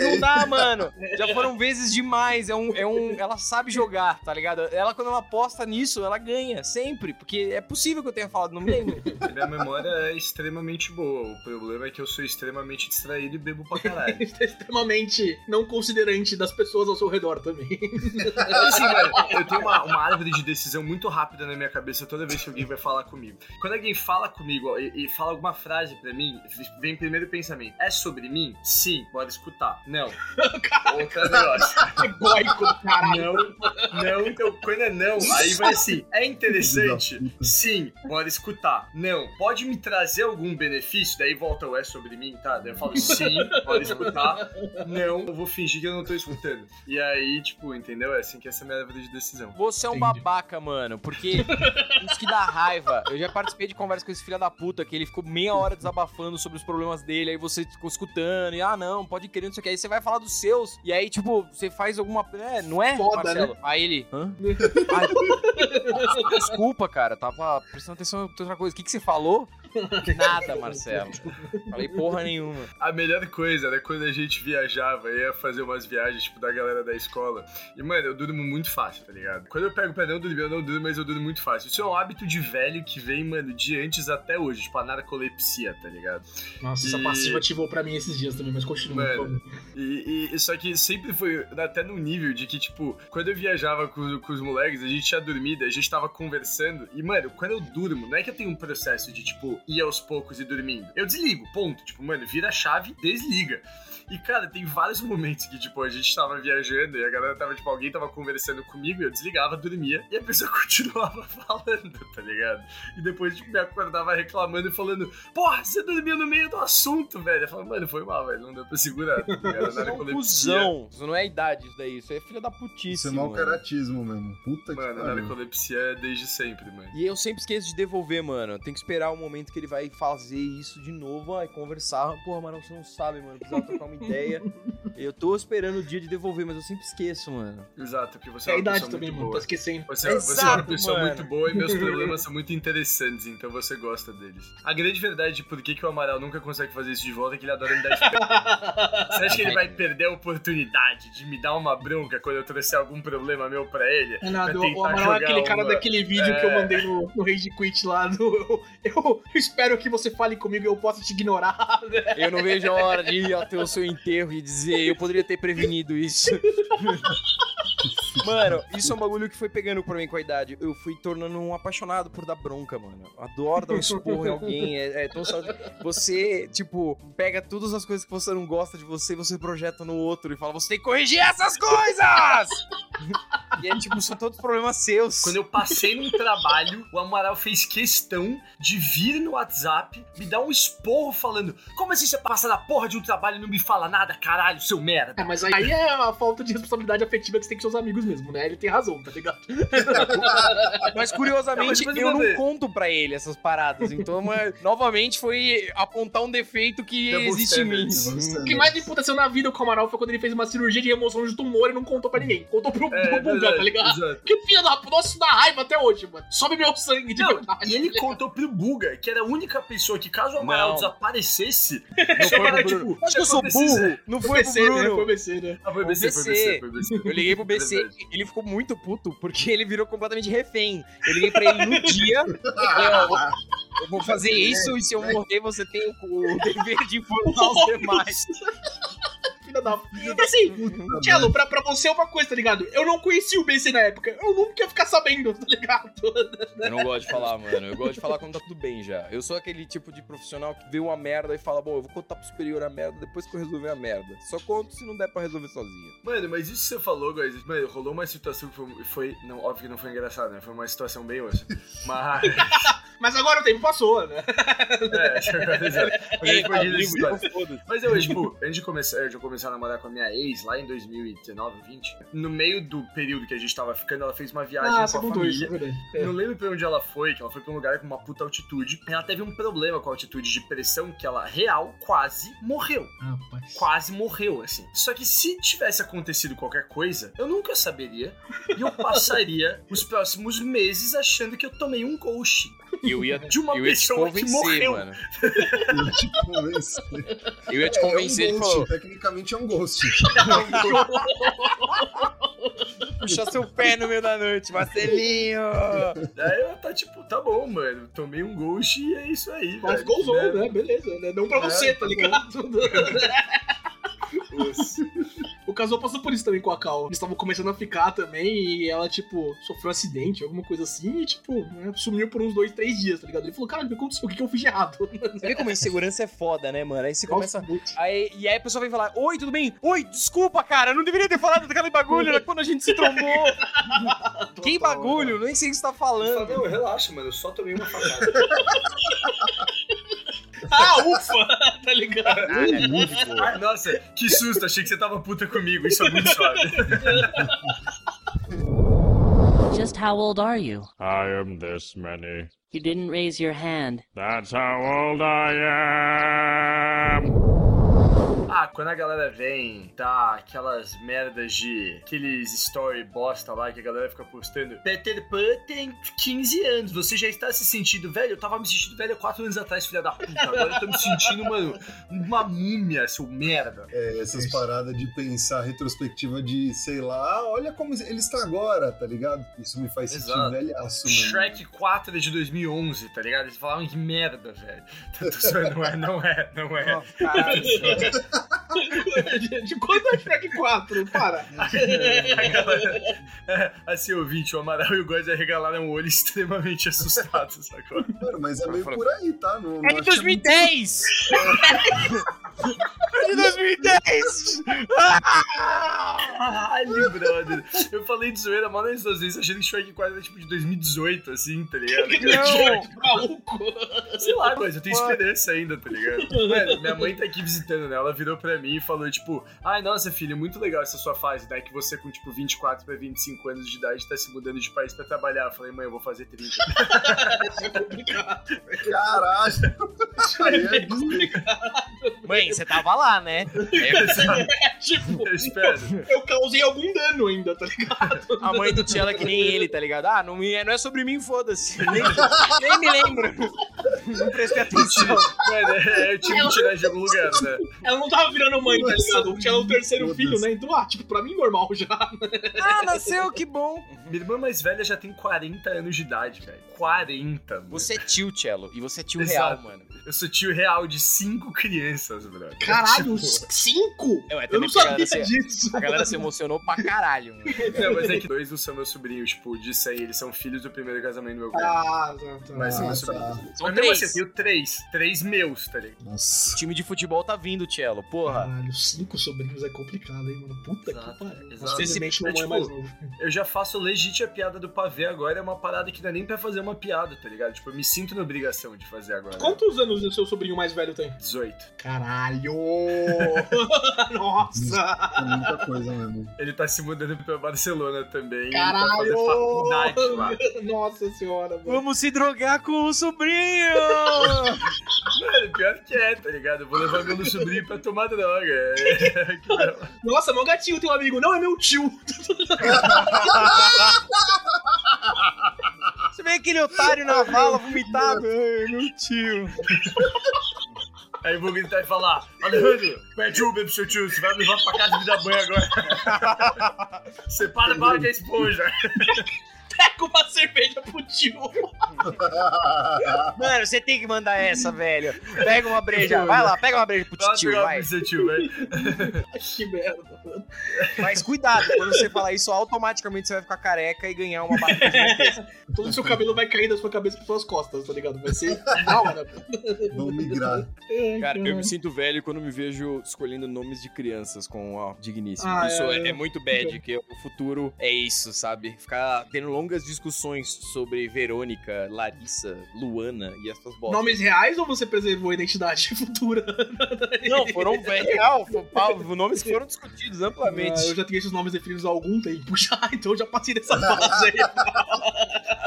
Não dá, mano. Já foram vezes demais. É um, é um. Ela sabe jogar, tá ligado? Ela, quando ela aposta nisso, ela ganha. Sempre. Porque é possível que eu tenha falado, não me lembro. Minha memória é extremamente boa. O problema é que eu sou extremamente distraído e bebo pra caralho. Extremamente não considerante das pessoas ao seu redor também. Assim, mano, eu tenho uma, uma árvore de decisão muito rápida na minha cabeça toda vez que alguém vai falar comigo. Quando alguém fala comigo ó, e, e fala alguma frase pra mim, vem primeiro o pensamento: é sobre mim? Sim, bora escutar. Não. Outro negócio. Egóico do caralho. Não, não, então quando é não, aí vai assim, é interessante? Sim, bora escutar. Não, pode me trazer algum benefício? Daí volta o é sobre mim, tá? Daí eu falo sim, bora escutar. Não, eu vou fingir que eu não tô escutando. E aí, tipo, entendeu? É assim que essa é a minha árvore de decisão. Você é um Entendi. babaca, mano. Porque isso que dá raiva. Eu já participei de conversa com esse filho da puta que ele ficou meia hora desabafando sobre os problemas dele. Aí você ficou escutando. E ah, não, pode querer, não sei o que. Aí você vai falar dos seus. E aí, tipo, você faz alguma. É, não é? Foda, Marcelo? Aí ele. Hã? Ai, desculpa, cara. Tava prestando atenção em outra coisa. O que, que você falou? Nada, Marcelo. Falei porra nenhuma. A melhor coisa era quando a gente viajava, ia fazer umas viagens, tipo, da galera da escola. E, mano, eu durmo muito fácil, tá ligado? Quando eu pego pra não dormir, eu não durmo, mas eu durmo muito fácil. Isso é um hábito de velho que vem, mano, de antes até hoje, tipo, a narcolepsia, tá ligado? Nossa, essa E- passiva ativou pra mim esses dias também, mas continua. Mano. E, e- só que sempre foi até num nível de que, tipo, quando eu viajava com, com os moleques, a gente tinha dormido, a gente tava conversando. E, mano, quando eu durmo, não é que eu tenho um processo de, tipo, ir aos poucos e dormindo. Eu desligo, ponto. Tipo, mano, vira a chave, desliga. E, cara, tem vários momentos que, tipo, a gente tava viajando e a galera tava, tipo, alguém tava conversando comigo e eu desligava, dormia e a pessoa continuava falando, tá ligado? E depois, tipo, me acordava reclamando e falando, porra, você dormiu no meio do assunto, velho. Eu falava, mano, foi mal, velho, não deu pra segurar. Tá ligado? Isso é um cuzão. Isso não é idade, isso daí. Isso é filha da putice. Isso é mau caratismo mesmo. Puta que Mano, pariu. narcolepsia é desde sempre, mano. E eu sempre esqueço de devolver, mano. Tem que esperar o momento que ele vai fazer isso de novo, ai, conversar. Porra, mano, você não sabe, mano. Precisava trocar uma ideia. Eu tô esperando o dia de devolver, mas eu sempre esqueço, mano. Exato, porque você É é a uma idade pessoa também, muito mano. Tá boa. esquecendo. Você, você é uma Exato, pessoa mano. muito boa e meus problemas são muito interessantes, então você gosta deles. A grande verdade de por que, que o Amaral nunca consegue fazer isso de volta é que ele adora me dar esperança. Você acha que ele vai perder a oportunidade de me dar uma bronca quando eu trouxer algum problema meu pra ele? Renato, Pra o Amaral é aquele cara uma- daquele vídeo que eu É. mandei no, no Rage Quit lá do. Eu, eu espero que você fale comigo e eu possa te ignorar. Eu não vejo a hora de ir até o seu enterro e dizer, eu poderia ter prevenido isso. Mano, isso é um bagulho que foi pegando pra mim com a idade. Eu fui tornando um apaixonado por dar bronca, mano. Adoro dar um esporro em alguém. É, é tão. Você, tipo, pega todas as coisas que você não gosta de você e você projeta no outro e fala, você tem que corrigir essas coisas! E é tipo, são todos problemas seus. Quando eu passei num trabalho, o Amaral fez questão de vir no WhatsApp, me dar um esporro falando: Como assim você passa na porra de um trabalho e não me fala nada, caralho, seu merda? É, mas aí é a falta de responsabilidade afetiva que você tem com seus amigos mesmo, né? Ele tem razão, tá ligado? Mas curiosamente, Não, mas eu não ver. conto pra ele essas paradas. Então, mas, novamente, foi apontar um defeito que existe em mim. O que mais me emputeceu na vida com o Amaral foi quando ele fez uma cirurgia de remoção de tumor e não contou pra ninguém. Contou pro, É, pro Verdade, tá ligado? exato. Que filho da nossa, isso dá raiva até hoje, mano. Sobe meu sangue de Não, verdade. e ele contou pro Buga, que era a única pessoa que, caso o Amaral Não. desaparecesse, Não foi Era, tipo, Acho que eu sou burro. Não Foi foi pro BC, né? Bruno. Foi BC, né? Ah, foi O BC, foi BC. BC, foi BC. Eu liguei pro BC ele ficou muito puto, porque ele virou completamente refém. Eu liguei pra ele no dia, eu vou- eu vou fazer isso, e se eu morrer, você tem o dever de informar os demais. Filha da puta. Assim, Tchelo, pra, pra você é uma coisa, tá ligado? Eu não conhecia o BC na época. Eu nunca ia ficar sabendo, tá ligado? Eu não gosto de falar, mano. Eu gosto de falar quando tá tudo bem já. Eu sou aquele tipo de profissional que vê uma merda e fala, bom, eu vou contar pro superior a merda depois que eu resolver a merda. Só conto se não der pra resolver sozinho. Mano, mas isso que você falou, guys, mano, rolou uma situação que foi, foi- não, óbvio que não foi engraçada, né? Foi uma situação bem ossa. Mas, Mas agora o tempo passou, né? é, ir nessa história. Então, foda-se. Mas eu, tipo, antes de começar, de eu começar a namorar com a minha ex, lá em 2019, 20, no meio do período que a gente tava ficando, ela fez uma viagem Ah, com a contou isso, família. é. Não lembro pra onde ela foi, que ela foi pra um lugar com uma puta altitude. Ela teve um problema com a altitude de pressão que ela, real, quase morreu. Rapaz. Quase morreu, assim. Só que se tivesse acontecido qualquer coisa, eu nunca saberia. E eu passaria os próximos meses achando que eu tomei um ghost Eu ia, de uma eu ia te pessoa que convencer, morreu. mano. Eu te convenci. Eu ia te É, convencer, é ele um falou, ghost, tecnicamente é um ghost. puxa seu pé no meio da noite, Marcelinho. Aí eu tá tipo, tá bom, mano. Tomei um ghost e é isso aí. Mas gozou, Né? né? Beleza, né? Não pra É, você, tá tá ligado? Nossa. O casal passou por isso também com a Cal. Eles estavam começando a ficar também e ela, tipo, sofreu um acidente, alguma coisa assim, e, tipo, né, sumiu por uns dois, três dias, tá ligado? Ele falou, cara, o que aconteceu? O que que eu fiz de errado? Você vê como a insegurança é foda, né, mano? Aí você começa... Aí, e aí a pessoa vem falar, oi, tudo bem? Oi, desculpa, cara, eu não deveria ter falado daquele bagulho né, quando a gente se trombou. que bagulho? Nem sei o que você tá falando. não, relaxa, mano. Eu só tomei uma facada. Ah, ufa! tá ligado? Ai, nossa, que susto. Achei que você tava puta comigo. Isso é muito suave. Just how old are you? I am this many. You didn't raise your hand. That's how old I am. Ah, quando a galera vem, tá aquelas merdas de. aqueles story bosta lá que a galera fica postando. Peter Pan tem 15 anos, você já está se sentindo velho? Eu tava me sentindo velho há 4 anos atrás, filha da puta. Agora eu tô me sentindo, mano, uma múmia, seu merda. É, essas paradas de pensar retrospectiva de, sei lá, olha como ele está agora, tá ligado? Isso me faz sentir Exato. velhaço, mano. Shrek 4 é de 2011, tá ligado? Eles falavam que merda, velho. Não é, não é, não é. Caralho. de, quando é Shrek 4? Para. É, assim, ouvinte, o Amaral e o God arregalaram o olho extremamente assustados, sacou? Mano, mas é meio por aí, tá? Não, É de acho que 2010! É de 2010! Caralho, brother. Eu falei de zoeira mal nas duas vezes, achando que Shrek 4 era tipo de 2018, assim, tá ligado? Shrek maluco. Sei lá, mas eu tenho esperança ainda, tá ligado? Mano, minha mãe tá aqui visitando, né? Ela virou pra mim e falou, tipo, ai, nossa, filho, muito legal essa sua fase, né? Que você com, tipo, 24 pra 25 anos de idade tá se mudando de país pra trabalhar. Eu falei, mãe, eu vou fazer 30. É complicado. Caralho. Aí é É complicado. Mãe, você tava lá, né? É, Tipo, Eu espero. eu causei algum dano ainda, tá ligado? a mãe do Tchela é que nem ele, tá ligado? Ah, não, me- não é sobre mim, foda-se. Nem, nem me lembro. Não prestei atenção. Mano, é, eu tive que tirar de algum lugar, né? Ela não tava virando mãe, tá ligado? Tinha o terceiro filho, né? Então, ah, tipo, pra mim normal já. Ah, nasceu, que bom. Minha irmã mais velha já tem 40 anos de idade, velho. 40, mano. Você é tio, Cello, e você é tio Exato. real, mano. Eu sou tio real de cinco crianças, brother. Caralho, Tipo, cinco? É, mas Eu não galera sabia se- disso. A galera se emocionou pra caralho, mano. Não, mas é que dois não são meus sobrinhos, tipo, de 100, eles são filhos do primeiro casamento do meu pai. Ah, tá, tá. Mas são Ah, meus tá. sobrinhos. São Mas três. assim, eu tenho três. Três meus, tá ligado? O Nossa. time de futebol tá vindo, Cello. Porra. Caralho, cinco sobrinhos é complicado, hein, mano? Puta Exato, que pariu. exato. Infelizmente, É, mais tipo, novo. Eu já faço legítima piada do pavê agora, é uma parada que não é nem pra fazer uma piada, tá ligado? Tipo, eu me sinto na obrigação de fazer agora. Quantos anos o seu sobrinho mais velho tem? 18. Caralho! Nossa! É muita coisa mesmo. Ele tá se mudando pra Barcelona também. Caralho! Tá lá. Nossa senhora, mano. Vamos se drogar com o sobrinho! Mano, pior que é, tá ligado? Eu vou levar meu sobrinho pra tomar droga. É. Nossa, meu gatinho tem um amigo. Não, é meu tio. Você vê aquele otário na vala vomitado? Ai, meu tio. Aí eu vou gritar e falar: Alejandro, pede Uber pro seu tio, você vai me levar pra casa de dar banho agora. Separa a bala de esponja. Pega uma cerveja pro tio. Mano, você tem que mandar essa, velho. Pega uma breja. Vai lá, pega uma breja pro tio, vai. tio, vai. que merda, mano. Mas cuidado, quando você falar isso, automaticamente você vai ficar careca e ganhar uma gigantesca. Todo o seu cabelo vai cair da sua cabeça pras suas costas, tá ligado? Vai ser da hora. Vamos migrar. Cara, eu me sinto velho quando me vejo escolhendo nomes de crianças com a digníssimo. Ah, isso é, é, é. é muito bad, que o futuro é isso, sabe? Ficar tendo longas discussões sobre Verônica, Larissa, Luana e essas bostas. Nomes reais ou você preservou a identidade futura? Não, foram real, foram nomes que foram discutidos amplamente. Ah, eu já tinha esses nomes definidos há algum tempo já, então eu já passei dessa fase aí.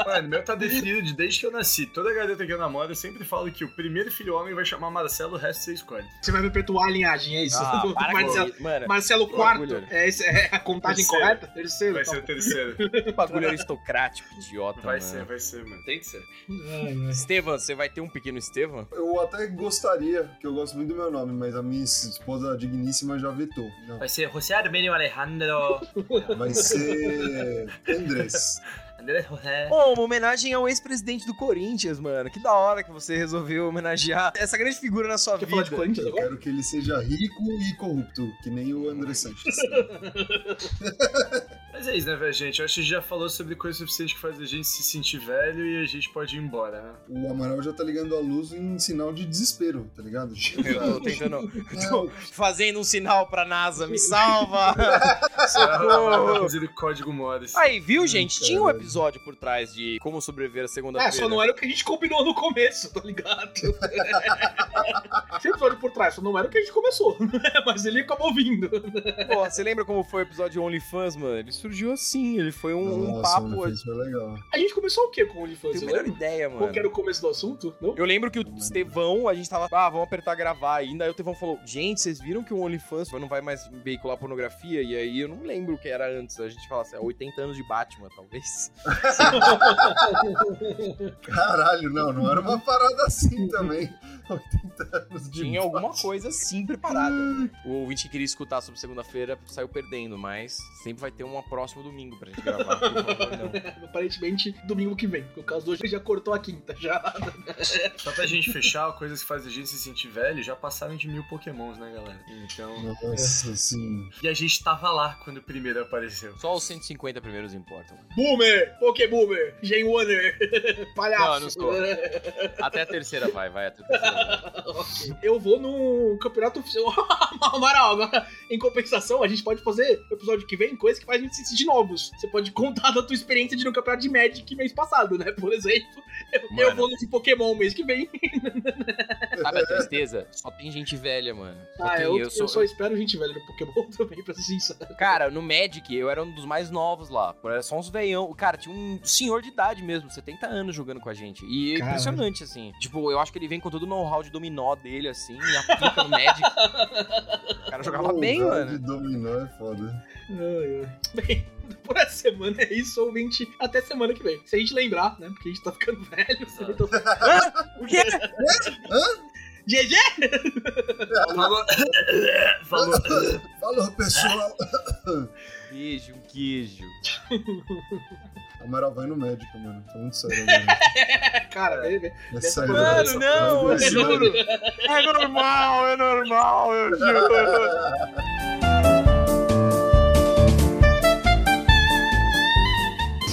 Mano, meu tá definido de desde que eu nasci. Toda garota que eu namoro, eu sempre falo que o primeiro filho homem vai chamar Marcelo, o resto você escolhe. Você vai perpetuar a linhagem, é isso? Ah, para com Marcelo, mano. Marcelo orgulho. é, é a contagem Terceiro. correta? Terceiro? Vai então. ser o terceiro. Bagulho aristocrático, idiota. Vai mano. ser, vai ser, mano. Tem que ser. Ai. Estevam, você vai ter um pequeno Estevam? Eu até gostaria, que eu gosto muito do meu nome, mas a minha esposa digníssima já vetou. Não, Vai ser José Armenio Alejandro. vai ser Andrés. André José. Pô, uma homenagem ao ex-presidente do Corinthians, mano. Que da hora que você resolveu homenagear essa grande figura na sua Quer falar vida. de Corinthians Eu agora? quero que ele seja rico e corrupto, que nem o André Sanches. Mas é isso, né, velho, gente? Eu acho que a gente já falou sobre coisa suficiente que faz a gente se sentir velho e a gente pode ir embora, né? O Amaral já tá ligando a luz em sinal de desespero, tá ligado? Eu tô tentando. Não, Fazendo um sinal pra NASA, me salva! Ela Socorro! o código Morse. Aí, viu, gente? Tinha um caralho. Episódio por trás de como sobreviver a É, segunda-feira. só não era o que a gente combinou no começo, tá ligado? Tinha episódio por trás, só não era o que a gente começou. Mas ele acabou vindo. Pô, você lembra como foi o episódio de OnlyFans, mano? Ele surgiu assim, ele foi um, um Nossa, papo. mano, isso foi legal. A gente começou o quê com o OnlyFans? Tenho a melhor ideia, mano. Qual que era o começo do assunto? Não? Eu lembro que o Estevão, a gente tava, ah, vamos apertar gravar ainda. Aí o Estevão falou, gente, vocês viram que o OnlyFans não vai mais veicular pornografia? E aí eu não lembro o que era antes. A gente fala assim, 80 anos de Batman, talvez. Caralho, não, não era uma parada assim também. 80 anos de Tinha alguma coisa assim preparada. O ouvinte que queria escutar sobre segunda-feira saiu perdendo, mas sempre vai ter uma próxima próximo domingo pra gente gravar. Por favor, não. Aparentemente, domingo que vem. Porque o caso hoje já cortou a quinta, já. Só pra gente fechar, coisas que fazem a gente se sentir velho, já passaram de mil pokémons, né, galera? Então... Nossa, assim. E a gente tava lá quando o primeiro apareceu. Só os 150 primeiros importam. Boomer! Pokéboomer! Gen Warner! Palhaço! Não, eu não sou. Até a terceira vai, vai até a terceira. Ok. Eu vou no campeonato oficial. Amaral, agora, em compensação, a gente pode fazer no episódio que vem coisas que fazem a gente se sentir novos. Você pode contar da tua experiência de ir no campeonato de Magic mês passado, né? Por exemplo, eu, eu Mano. vou no de Pokémon mês que vem. Sabe a tristeza? Só tem gente velha, mano. Só Ah, eu, eu, eu, sou... só espero gente velha no Pokémon também, pra ser sincero. Cara, no Magic eu era um dos mais novos lá. Era só uns veião. Cara, tinha um senhor de idade mesmo, 70 anos jogando com a gente. E é Caralho. impressionante, assim. Tipo, eu acho que ele vem com todo o know-how de dominó dele, assim, e aplica no Magic. O cara jogava bem, mano. de dominó é foda. Ai, ai. Bem, por essa semana é isso, ouvinte. Até semana que vem. Se a gente lembrar, né? Porque a gente tá ficando velho. eu tô- O quê? GG! Falou. Falou. Falou, pessoal. Queijo, queijo. Amaral vai no médico, mano. Tá muito sério, mano. Cara, é, É sério. Mano, não, É juro. É normal, é normal, eu juro.